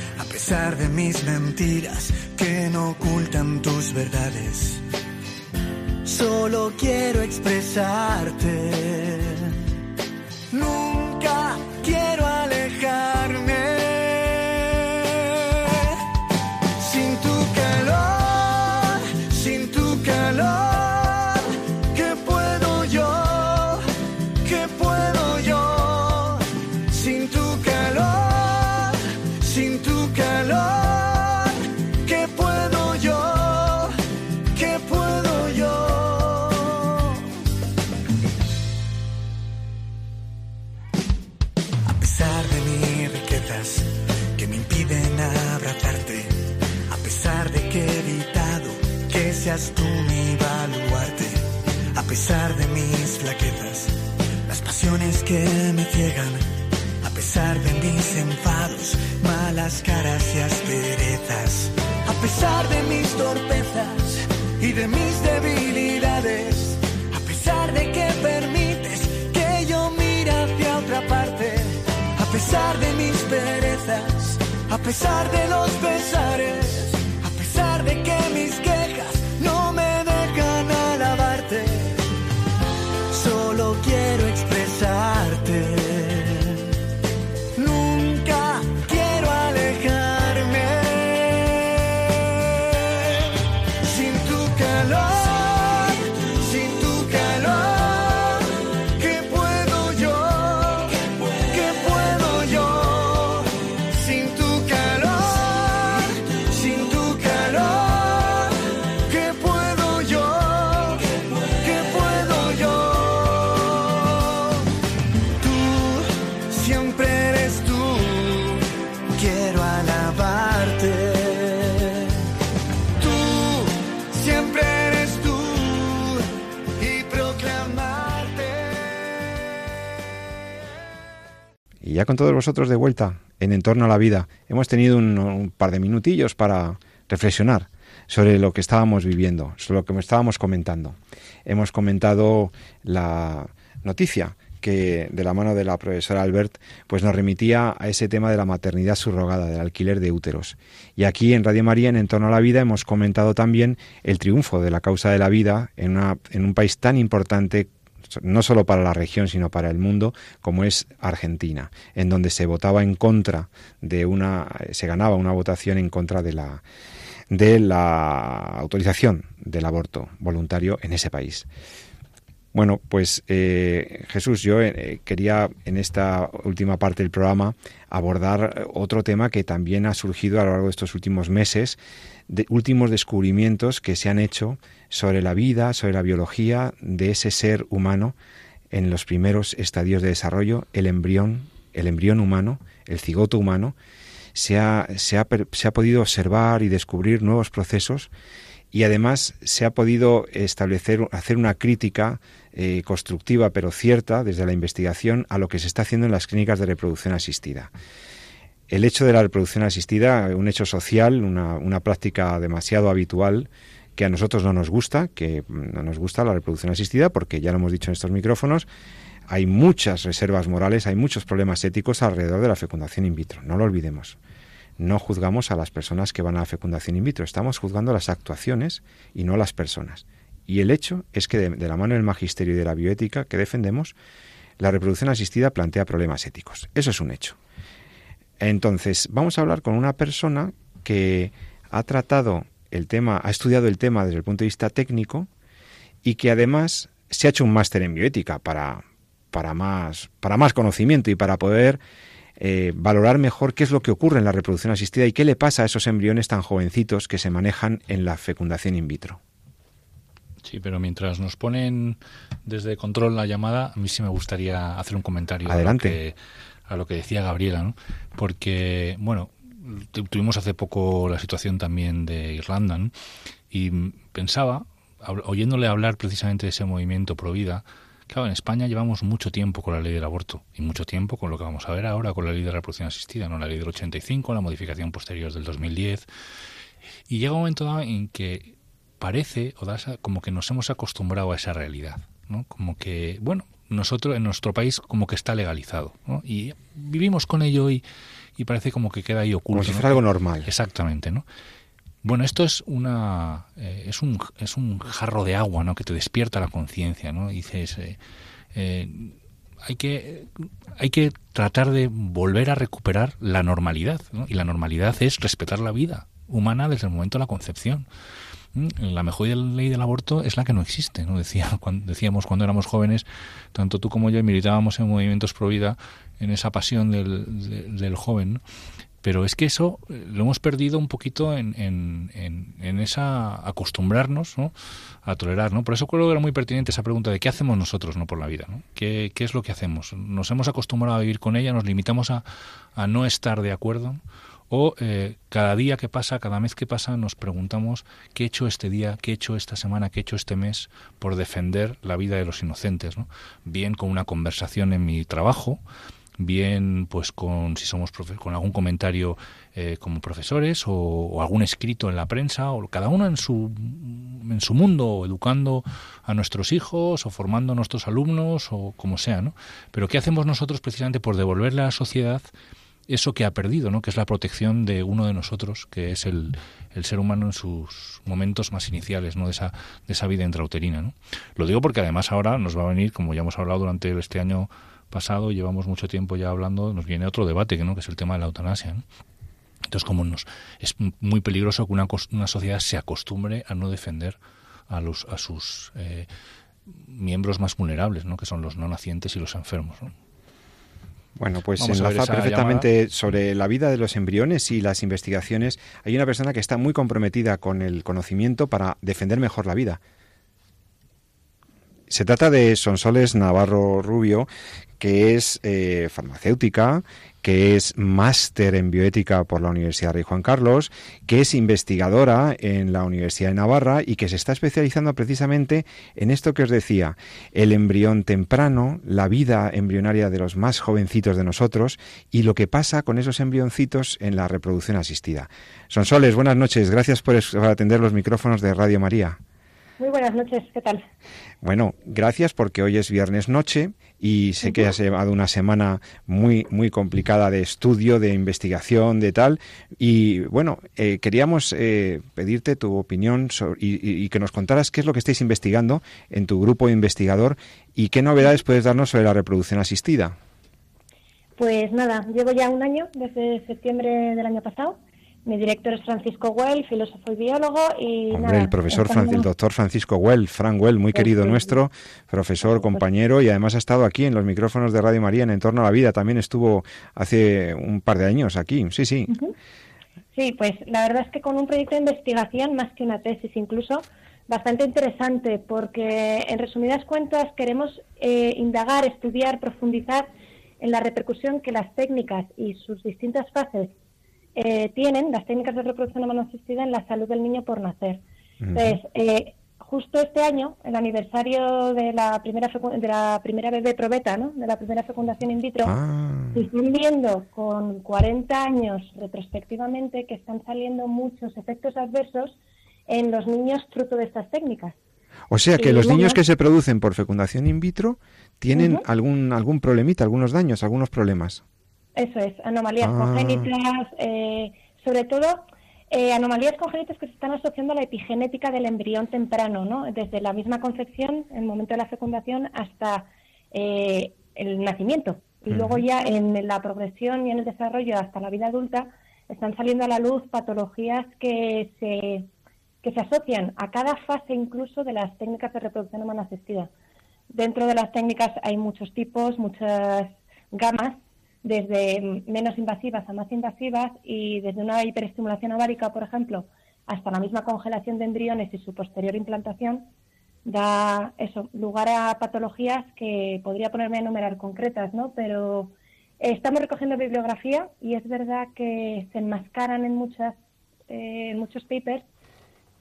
pesar de mis mentiras que no ocultan tus verdades solo quiero expresarte. Que me a pesar de mis enfados, malas caras y asperezas, a pesar de mis torpezas y de mis debilidades, a pesar de que permites que yo mire hacia otra parte, a pesar de mis perezas, a pesar de los pesares, a pesar de que mis con todos vosotros de vuelta en Entorno a la Vida, hemos tenido un, par de minutillos para reflexionar sobre lo que estábamos viviendo, sobre lo que estábamos comentando. Hemos comentado la noticia que de la mano de la profesora Albert pues nos remitía a ese tema de la maternidad subrogada, del alquiler de úteros. Y aquí en Radio María, en Entorno a la Vida, hemos comentado también el triunfo de la causa de la vida en, en un país tan importante no solo para la región, sino para el mundo, como es Argentina, en donde se votaba en contra de una, se ganaba una votación en contra de la, de la autorización del aborto voluntario en ese país. Bueno, pues eh, Jesús, yo eh, quería en esta última parte del programa abordar otro tema que también ha surgido a lo largo de estos últimos meses, de últimos descubrimientos que se han hecho sobre la vida, sobre la biología de ese ser humano en los primeros estadios de desarrollo, el embrión, el embrión humano, el cigoto humano, se ha, se ha, se ha podido observar y descubrir nuevos procesos y además se ha podido establecer, hacer una crítica eh, constructiva pero cierta desde la investigación a lo que se está haciendo en las clínicas de reproducción asistida. El hecho de la reproducción asistida, un hecho social, una, una práctica demasiado habitual, que a nosotros no nos gusta, que no nos gusta la reproducción asistida, porque ya lo hemos dicho en estos micrófonos, hay muchas reservas morales, hay muchos problemas éticos alrededor de la fecundación in vitro, no lo olvidemos. No juzgamos a las personas que van a la fecundación in vitro, estamos juzgando las actuaciones y no las personas. Y el hecho es que de, la mano del magisterio y de la bioética que defendemos, la reproducción asistida plantea problemas éticos. Eso es un hecho. Entonces, vamos a hablar con una persona que ha tratado el tema, ha estudiado el tema desde el punto de vista técnico y que además se ha hecho un máster en bioética para, para, más, para más conocimiento y para poder eh, valorar mejor qué es lo que ocurre en la reproducción asistida y qué le pasa a esos embriones tan jovencitos que se manejan en la fecundación in vitro. Sí, pero mientras nos ponen desde control la llamada, a mí sí me gustaría hacer un comentario Adelante. A, lo que, decía Gabriela, ¿no? Porque, bueno, tuvimos hace poco la situación también de Irlanda, y pensaba, oyéndole hablar precisamente de ese movimiento pro vida, Claro, en España llevamos mucho tiempo con la ley del aborto y mucho tiempo con lo que vamos a ver ahora con la ley de reproducción asistida, ¿no? La ley del 85, la modificación posterior del 2010. Y llega un momento en que parece o da como que nos hemos acostumbrado a esa realidad, ¿no? Como que, bueno, nosotros en nuestro país como que está legalizado, ¿no? Y vivimos con ello y, y parece como que queda ahí oculto. Como si fuera algo normal. Exactamente, ¿no? Bueno, esto es una eh, es un es un jarro de agua, ¿no? Que te despierta la conciencia, ¿no? dices eh, eh, hay que hay que tratar de volver a recuperar la normalidad, ¿no? Y la normalidad es respetar la vida humana desde el momento de la concepción. ¿Mm? La mejor ley del aborto es la que no existe, ¿no? Decíamos cuando éramos jóvenes, tanto tú como yo militábamos en movimientos pro vida, en esa pasión del, joven. Pero es que eso eh, lo hemos perdido un poquito en, esa acostumbrarnos ¿no? a tolerar. ¿no? Por eso creo que era muy pertinente esa pregunta de qué hacemos nosotros no por la vida. ¿no? ¿Qué, ¿Qué, es lo que hacemos? ¿Nos hemos acostumbrado a vivir con ella? ¿Nos limitamos a no estar de acuerdo? O eh, cada día que pasa, cada mes que pasa, nos preguntamos qué he hecho este día, qué he hecho esta semana, qué he hecho este mes por defender la vida de los inocentes. ¿no? Bien con una conversación en mi trabajo, bien pues con si somos con algún comentario eh, como profesores o, algún escrito en la prensa o cada uno en su en su mundo educando a nuestros hijos o formando a nuestros alumnos o como sea no pero qué hacemos nosotros precisamente por devolverle a la sociedad eso que ha perdido, ¿no? que es la protección de uno de nosotros, que es el, el ser humano en sus momentos más iniciales ¿no? de, esa, de esa vida intrauterina. ¿no? Lo digo porque además ahora nos va a venir, como ya hemos hablado durante este año pasado, llevamos mucho tiempo ya hablando, nos viene otro debate, ¿no? que es el tema de la eutanasia. Entonces, como nos es muy peligroso que una, una, sociedad se acostumbre a no defender a, los, a sus eh, miembros más vulnerables, ¿no? que son los no nacientes y los enfermos. Bueno, pues enlaza perfectamente sobre la vida de los embriones y las investigaciones. Hay una persona que está muy comprometida con el conocimiento para defender mejor la vida. Se trata de Sonsoles Navarro Rubio, que es eh, farmacéutica, que es máster en bioética por la Universidad Rey Juan Carlos, que es investigadora en la Universidad de Navarra y que se está especializando precisamente en esto que os decía, el embrión temprano, la vida embrionaria de los más jovencitos de nosotros y lo que pasa con esos embrioncitos en la reproducción asistida. Sonsoles, buenas noches, gracias por atender los micrófonos de Radio María. Muy buenas noches, ¿qué tal? Bueno, gracias porque hoy es viernes noche y sé que has llevado una semana muy muy complicada de estudio, de investigación, de tal. Y bueno, eh, queríamos eh, pedirte tu opinión y, que nos contaras qué es lo que estáis investigando en tu grupo investigador y qué novedades puedes darnos sobre la reproducción asistida. Pues nada, llevo ya un año, desde septiembre del año pasado, mi director es Francisco Well, filósofo y biólogo. Y Hombre, el profesor, el doctor Francisco Well, Frank Well, muy querido nuestro, profesor, compañero y además ha estado aquí en los micrófonos de Radio María en Entorno a la Vida. También estuvo hace un par de años aquí. Sí, sí. Sí, pues la verdad es que con un proyecto de investigación, más que una tesis incluso, bastante interesante, porque en resumidas cuentas queremos eh, indagar, estudiar, profundizar en la repercusión que las técnicas y sus distintas fases eh, tienen las técnicas de reproducción humana asistida en la salud del niño por nacer. Entonces, eh, justo este año, el aniversario de la primera de la primera bebé probeta, ¿no? de la primera fecundación in vitro, ah. se están viendo con 40 años retrospectivamente que están saliendo muchos efectos adversos en los niños fruto de estas técnicas. O sea que los niños que se producen por fecundación in vitro tienen algún algún problemita, algunos daños, algunos problemas. Eso es, anomalías ah. congénitas, eh, sobre todo eh, anomalías congénitas que se están asociando a la epigenética del embrión temprano, ¿no? Desde la misma concepción, en el momento de la fecundación, hasta eh, el nacimiento. Y luego ya en la progresión y en el desarrollo hasta la vida adulta están saliendo a la luz patologías que se, que se asocian a cada fase incluso de las técnicas de reproducción humana asistida. Dentro de las técnicas hay muchos tipos, muchas gamas desde menos invasivas a más invasivas y desde una hiperestimulación ovárica, por ejemplo, hasta la misma congelación de embriones y su posterior implantación, da eso, lugar a patologías que podría ponerme a enumerar concretas, ¿no? Pero estamos recogiendo bibliografía y es verdad que se enmascaran en muchas eh, muchos papers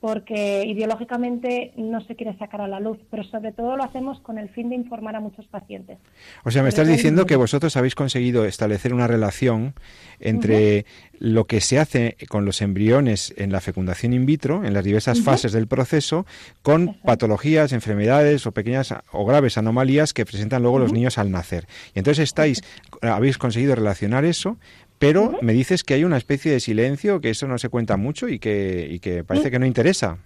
porque ideológicamente no se quiere sacar a la luz, pero sobre todo lo hacemos con el fin de informar a muchos pacientes. O sea, me estás diciendo que vosotros habéis conseguido establecer una relación entre lo que se hace con los embriones en la fecundación in vitro, en las diversas fases del proceso, con patologías, enfermedades o pequeñas o graves anomalías que presentan luego los niños al nacer. Y entonces estáis, habéis conseguido relacionar eso, pero me dices que hay una especie de silencio, que eso no se cuenta mucho y que, y que parece que no interesa.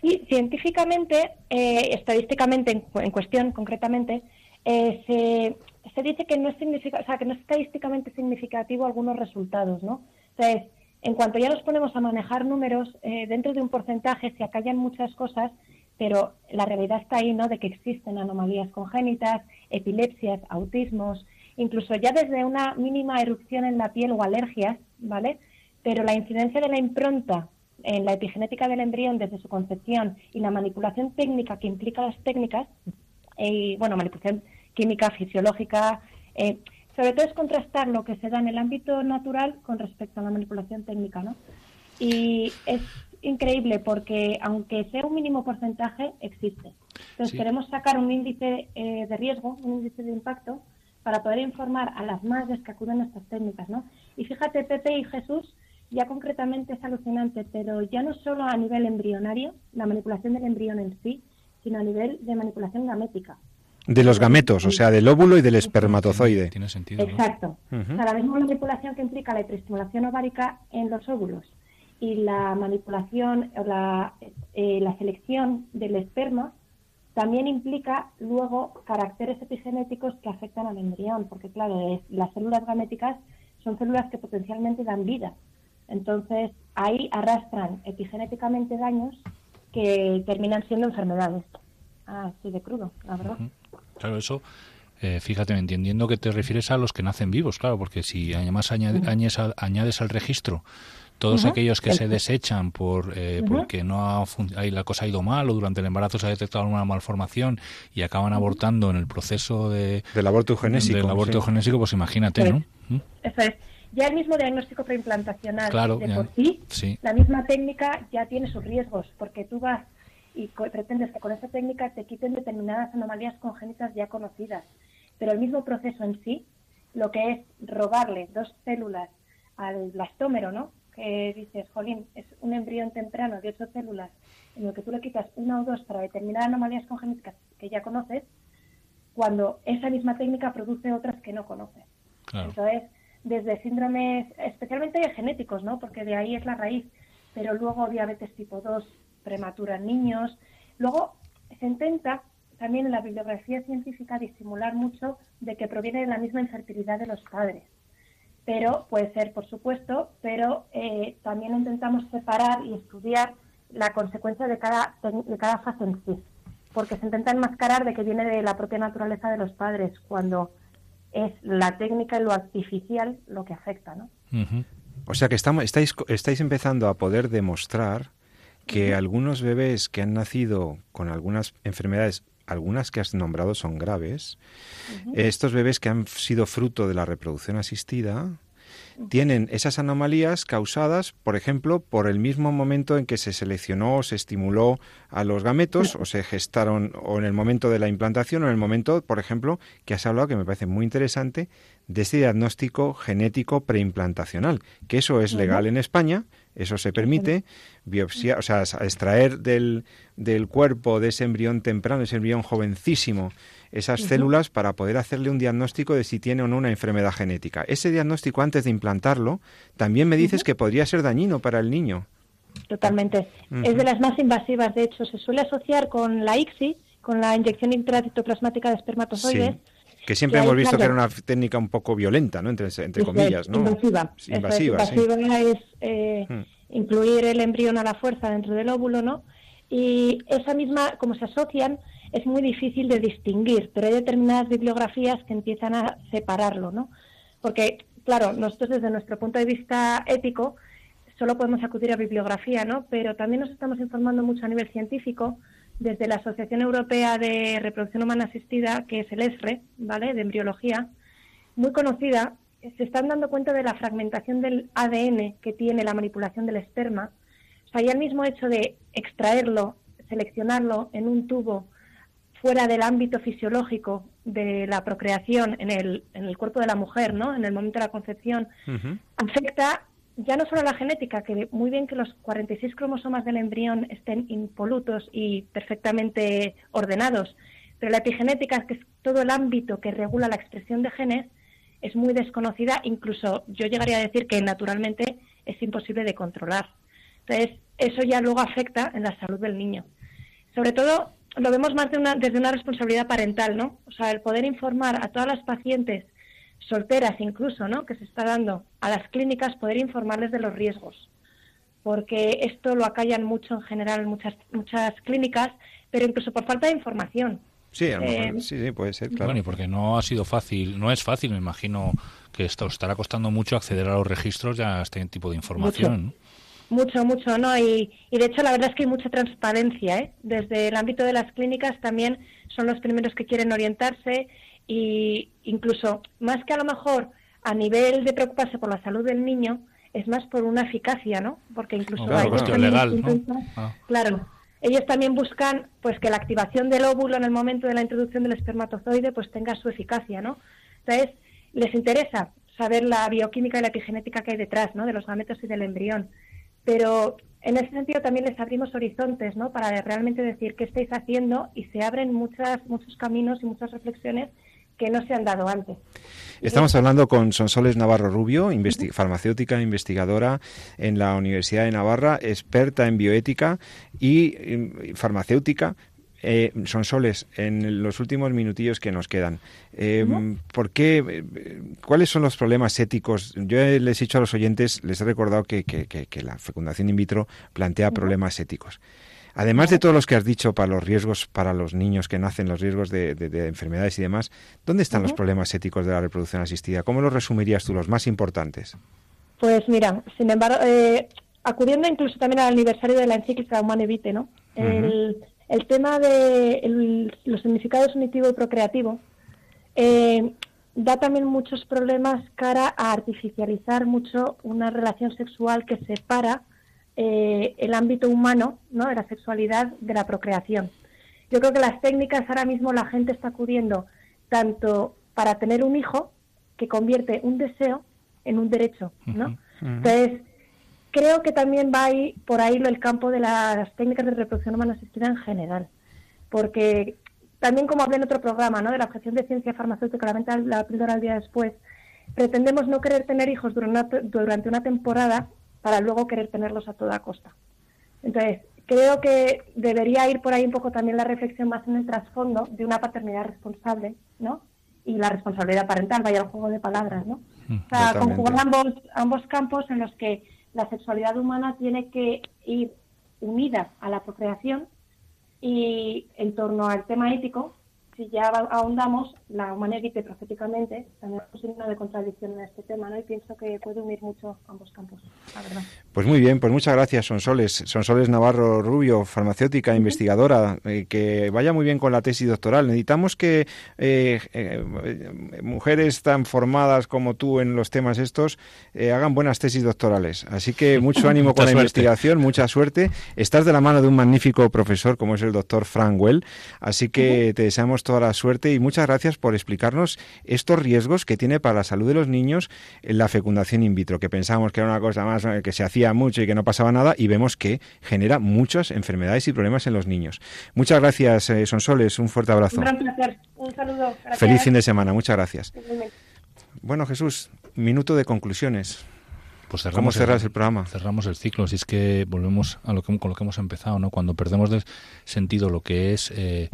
Sí, científicamente, eh, estadísticamente en, cuestión concretamente, eh, se, se, dice que no, es o sea, que no es estadísticamente significativo algunos resultados, ¿no? Entonces, en cuanto ya nos ponemos a manejar números, eh, dentro de un porcentaje se acallan muchas cosas, pero la realidad está ahí, ¿no? De que existen anomalías congénitas, epilepsias, autismos, incluso ya desde una mínima erupción en la piel o alergias, ¿vale? Pero la incidencia de la impronta en la epigenética del embrión desde su concepción y la manipulación técnica que implica las técnicas, y bueno, manipulación química, fisiológica, eh, sobre todo es contrastar lo que se da en el ámbito natural con respecto a la manipulación técnica, ¿no? Y es increíble porque aunque sea un mínimo porcentaje, existe. Entonces queremos sacar un índice eh, de riesgo, un índice de impacto, para poder informar a las madres que acuden a estas técnicas, ¿no? Y fíjate, Pepe y Jesús, ya concretamente es alucinante, pero ya no solo a nivel embrionario, la manipulación del embrión en sí, sino a nivel de manipulación gamética. De los gametos, o sea, del óvulo y del espermatozoide. Tiene sentido. Exacto. O sea, la misma manipulación que implica la hiperestimulación ovárica en los óvulos y la manipulación o la, eh, la selección del esperma también implica luego caracteres epigenéticos que afectan al embrión, porque claro, las células gaméticas son células que potencialmente dan vida. Entonces, ahí arrastran epigenéticamente daños que terminan siendo enfermedades. Ah, sí, de crudo, la verdad. Claro, eso, eh, fíjate, entendiendo que te refieres a los que nacen vivos, claro, porque si además añades, añades al registro todos aquellos que se desechan por eh, porque no ha ahí la cosa ha ido mal o durante el embarazo se ha detectado alguna malformación y acaban abortando en el proceso de del aborto genésico del aborto genésico pues imagínate no eso es. Ya el mismo diagnóstico preimplantacional de por sí, la misma técnica ya tiene sus riesgos porque tú vas y pretendes que con esa técnica te quiten determinadas anomalías congénitas ya conocidas pero el mismo proceso en sí lo que es robarle dos células al blastómero, ¿no? Que dices, jolín, es un embrión temprano de ocho células en el que tú le quitas una o dos para determinar anomalías congénitas que ya conoces, cuando esa misma técnica produce otras que no conoces. Entonces, desde síndromes, especialmente genéticos, ¿no? Porque de ahí es la raíz, pero luego diabetes tipo 2 prematura en niños. Luego se intenta también en la bibliografía científica disimular mucho de que proviene de la misma infertilidad de los padres. Pero puede ser, por supuesto, pero eh, también intentamos separar y estudiar la consecuencia de cada, de cada fase en sí, porque se intenta enmascarar de que viene de la propia naturaleza de los padres, cuando es la técnica y lo artificial lo que afecta, ¿no? O sea que estamos, estáis, estáis empezando a poder demostrar que algunos bebés que han nacido con algunas enfermedades, algunas que has nombrado son graves, estos bebés que han sido fruto de la reproducción asistida, tienen esas anomalías causadas, por ejemplo, por el mismo momento en que se seleccionó o se estimuló a los gametos o se gestaron o en el momento de la implantación o en el momento, por ejemplo, que has hablado, que me parece muy interesante, de este diagnóstico genético preimplantacional, que eso es legal en España, eso se permite, biopsia, o sea, extraer del, del cuerpo de ese embrión temprano, ese embrión jovencísimo, esas células para poder hacerle un diagnóstico de si tiene o no una enfermedad genética. Ese diagnóstico antes de implantarlo, también me dices que podría ser dañino para el niño. Totalmente. Es de las más invasivas, de hecho, se suele asociar con la ICSI, con la inyección intracitoplasmática de espermatozoides. Que siempre hemos visto que era una técnica un poco violenta, ¿no? Entre, entre comillas, ¿no? Invasiva. invasiva, es, invasiva es eh, incluir el embrión a la fuerza dentro del óvulo, ¿no? Y esa misma, como se asocian, es muy difícil de distinguir, pero hay determinadas bibliografías que empiezan a separarlo, ¿no? Porque, claro, nosotros desde nuestro punto de vista ético solo podemos acudir a bibliografía, ¿no? Pero también nos estamos informando mucho a nivel científico desde la Asociación Europea de Reproducción Humana Asistida, que es el ESRE, ¿vale?, de embriología, muy conocida, se están dando cuenta de la fragmentación del ADN que tiene la manipulación del esperma. O sea, ya el mismo hecho de extraerlo, seleccionarlo en un tubo fuera del ámbito fisiológico de la procreación en el, en el cuerpo de la mujer, ¿no? En el momento de la concepción, afecta ya no solo la genética, que muy bien que los 46 cromosomas del embrión estén impolutos y perfectamente ordenados, pero la epigenética, que es todo el ámbito que regula la expresión de genes, es muy desconocida, incluso yo llegaría a decir que naturalmente es imposible de controlar. Entonces, eso ya luego afecta en la salud del niño. Sobre todo lo vemos más desde una responsabilidad parental, ¿no? O sea, el poder informar a todas las pacientes solteras incluso, ¿no? Que se está dando a las clínicas, poder informarles de los riesgos. Porque esto lo acallan mucho en general en muchas, muchas clínicas, pero incluso por falta de información. Sí, eh, sí, sí, puede ser, claro. Bueno, y porque no ha sido fácil, no es fácil, me imagino que esto estará costando mucho acceder a los registros y a este tipo de información. Mucho, mucho, ¿no? Y, y, de hecho la verdad es que hay mucha transparencia, ¿eh? Desde el ámbito de las clínicas también son los primeros que quieren orientarse y incluso más que a lo mejor a nivel de preocuparse por la salud del niño, es más por una eficacia, ¿no? Porque incluso claro, legal, ah. Claro, ellos también buscan pues que la activación del óvulo en el momento de la introducción del espermatozoide pues tenga su eficacia, ¿no? Entonces, les interesa saber la bioquímica y la epigenética que hay detrás, ¿no? De los gametos y del embrión pero en ese sentido también les abrimos horizontes, ¿no? Para realmente decir qué estáis haciendo y se abren muchas, muchos caminos y muchas reflexiones que no se han dado antes. Estamos hablando con Sonsoles Navarro Rubio, farmacéutica, investigadora en la Universidad de Navarra, experta en bioética y farmacéutica, eh, son soles en los últimos minutillos que nos quedan. Eh, ¿Por qué? Eh, ¿Cuáles son los problemas éticos? Yo les he dicho a los oyentes, les he recordado que, la fecundación in vitro plantea problemas éticos. Además de todos los que has dicho para los riesgos para los niños que nacen, los riesgos de, enfermedades y demás, ¿dónde están los problemas éticos de la reproducción asistida? ¿Cómo los resumirías tú, los más importantes? Pues mira, sin embargo, acudiendo incluso también al aniversario de la encíclica Humane Vitae, ¿no? El, el tema de los significados unitivo y procreativo eh, da también muchos problemas cara a artificializar mucho una relación sexual que separa eh, el ámbito humano, ¿no? de la sexualidad, de la procreación. Yo creo que las técnicas ahora mismo la gente está acudiendo tanto para tener un hijo que convierte un deseo en un derecho, ¿no? Entonces, creo que también va ahí, por ahí el campo de las técnicas de reproducción humana asistida en general, porque también como hablé en otro programa, ¿no? de la objeción de ciencia farmacéutica, la venta la píldora al día después, pretendemos no querer tener hijos durante una temporada para luego querer tenerlos a toda costa. Entonces, creo que debería ir por ahí un poco también la reflexión más en el trasfondo de una paternidad responsable, ¿no? Y la responsabilidad parental, vaya el juego de palabras, ¿no? Mm, o sea, conjugar ambos, ambos campos en los que la sexualidad humana tiene que ir unida a la procreación y en torno al tema ético, si ya ahondamos, la humanidad proféticamente, también es un signo de contradicción en este tema, ¿no? Y pienso que puede unir mucho ambos campos, la verdad. Pues muy bien, pues muchas gracias, Sonsoles. Sonsoles Navarro Rubio, farmacéutica, investigadora, eh, que vaya muy bien con la tesis doctoral. Necesitamos que eh, eh, mujeres tan formadas como tú en los temas estos hagan buenas tesis doctorales. Así que mucho ánimo con la investigación, mucha suerte. Estás de la mano de un magnífico profesor como es el doctor Frank Well, así que te deseamos toda la suerte y muchas gracias por explicarnos estos riesgos que tiene para la salud de los niños la fecundación in vitro, que pensábamos que era una cosa más eh, que se hacía mucho y que no pasaba nada y vemos que genera muchas enfermedades y problemas en los niños. Muchas gracias, eh, Sonsoles, un fuerte abrazo. Un placer, un saludo. Feliz fin de semana, muchas gracias. Bueno, Jesús, minuto de conclusiones. Pues cerramos ¿Cómo cerras el, programa? Cerramos el ciclo. Si es que volvemos a lo que, con lo que hemos empezado, ¿no? Cuando perdemos de sentido lo que es eh,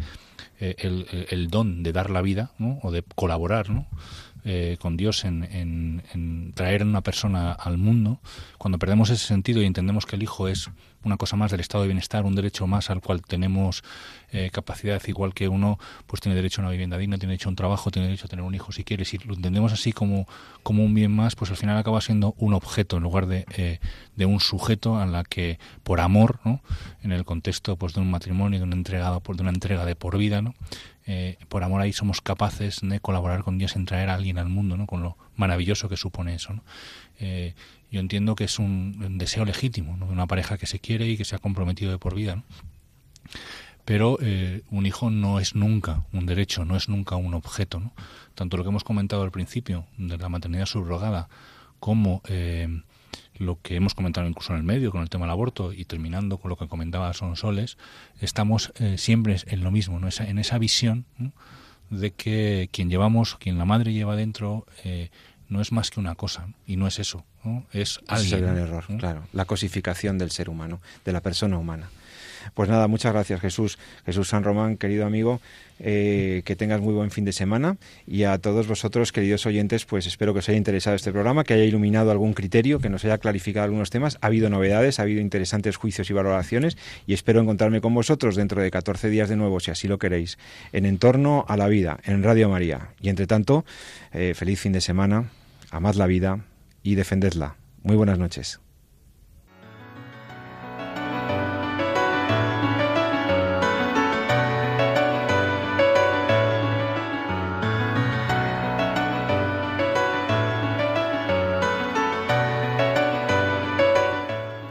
eh, el, don de dar la vida o de colaborar. Eh, con Dios en, en, en, traer una persona al mundo, cuando perdemos ese sentido y entendemos que el Hijo es una cosa más del estado de bienestar, un derecho más al cual tenemos eh, capacidad, igual que uno pues tiene derecho a una vivienda digna, tiene derecho a un trabajo, tiene derecho a tener un hijo si quiere, si lo entendemos así como, como un bien más, pues al final acaba siendo un objeto en lugar de, eh, de un sujeto a la que por amor, ¿no? en el contexto pues de un matrimonio, de una entrega, de una entrega de por vida, ¿no? Eh, por amor ahí somos capaces de colaborar con Dios en traer a alguien al mundo, ¿no? con lo maravilloso que supone eso. Eh, yo entiendo que es un, deseo legítimo de una pareja que se quiere y que se ha comprometido de por vida. Pero eh, un hijo no es nunca un derecho, no es nunca un objeto. ¿no? Tanto lo que hemos comentado al principio de la maternidad subrogada como lo que hemos comentado incluso en el medio con el tema del aborto y terminando con lo que comentaba Sonsoles, estamos eh, siempre en lo mismo, ¿no? en esa visión de que quien llevamos, quien la madre lleva dentro, eh, no es más que una cosa y no es eso, es alguien. es el gran error, claro, la cosificación del ser humano, de la persona humana. Pues nada, muchas gracias Jesús. Jesús San Román, querido amigo, eh, que tengas muy buen fin de semana y a todos vosotros, queridos oyentes, pues espero que os haya interesado este programa, que haya iluminado algún criterio, que nos haya clarificado algunos temas. Ha habido novedades, ha habido interesantes juicios y valoraciones y espero encontrarme con vosotros dentro de 14 días de nuevo, si así lo queréis, en Entorno a la Vida, en Radio María. Y entre tanto, eh, feliz fin de semana, amad la vida y defendedla. Muy buenas noches.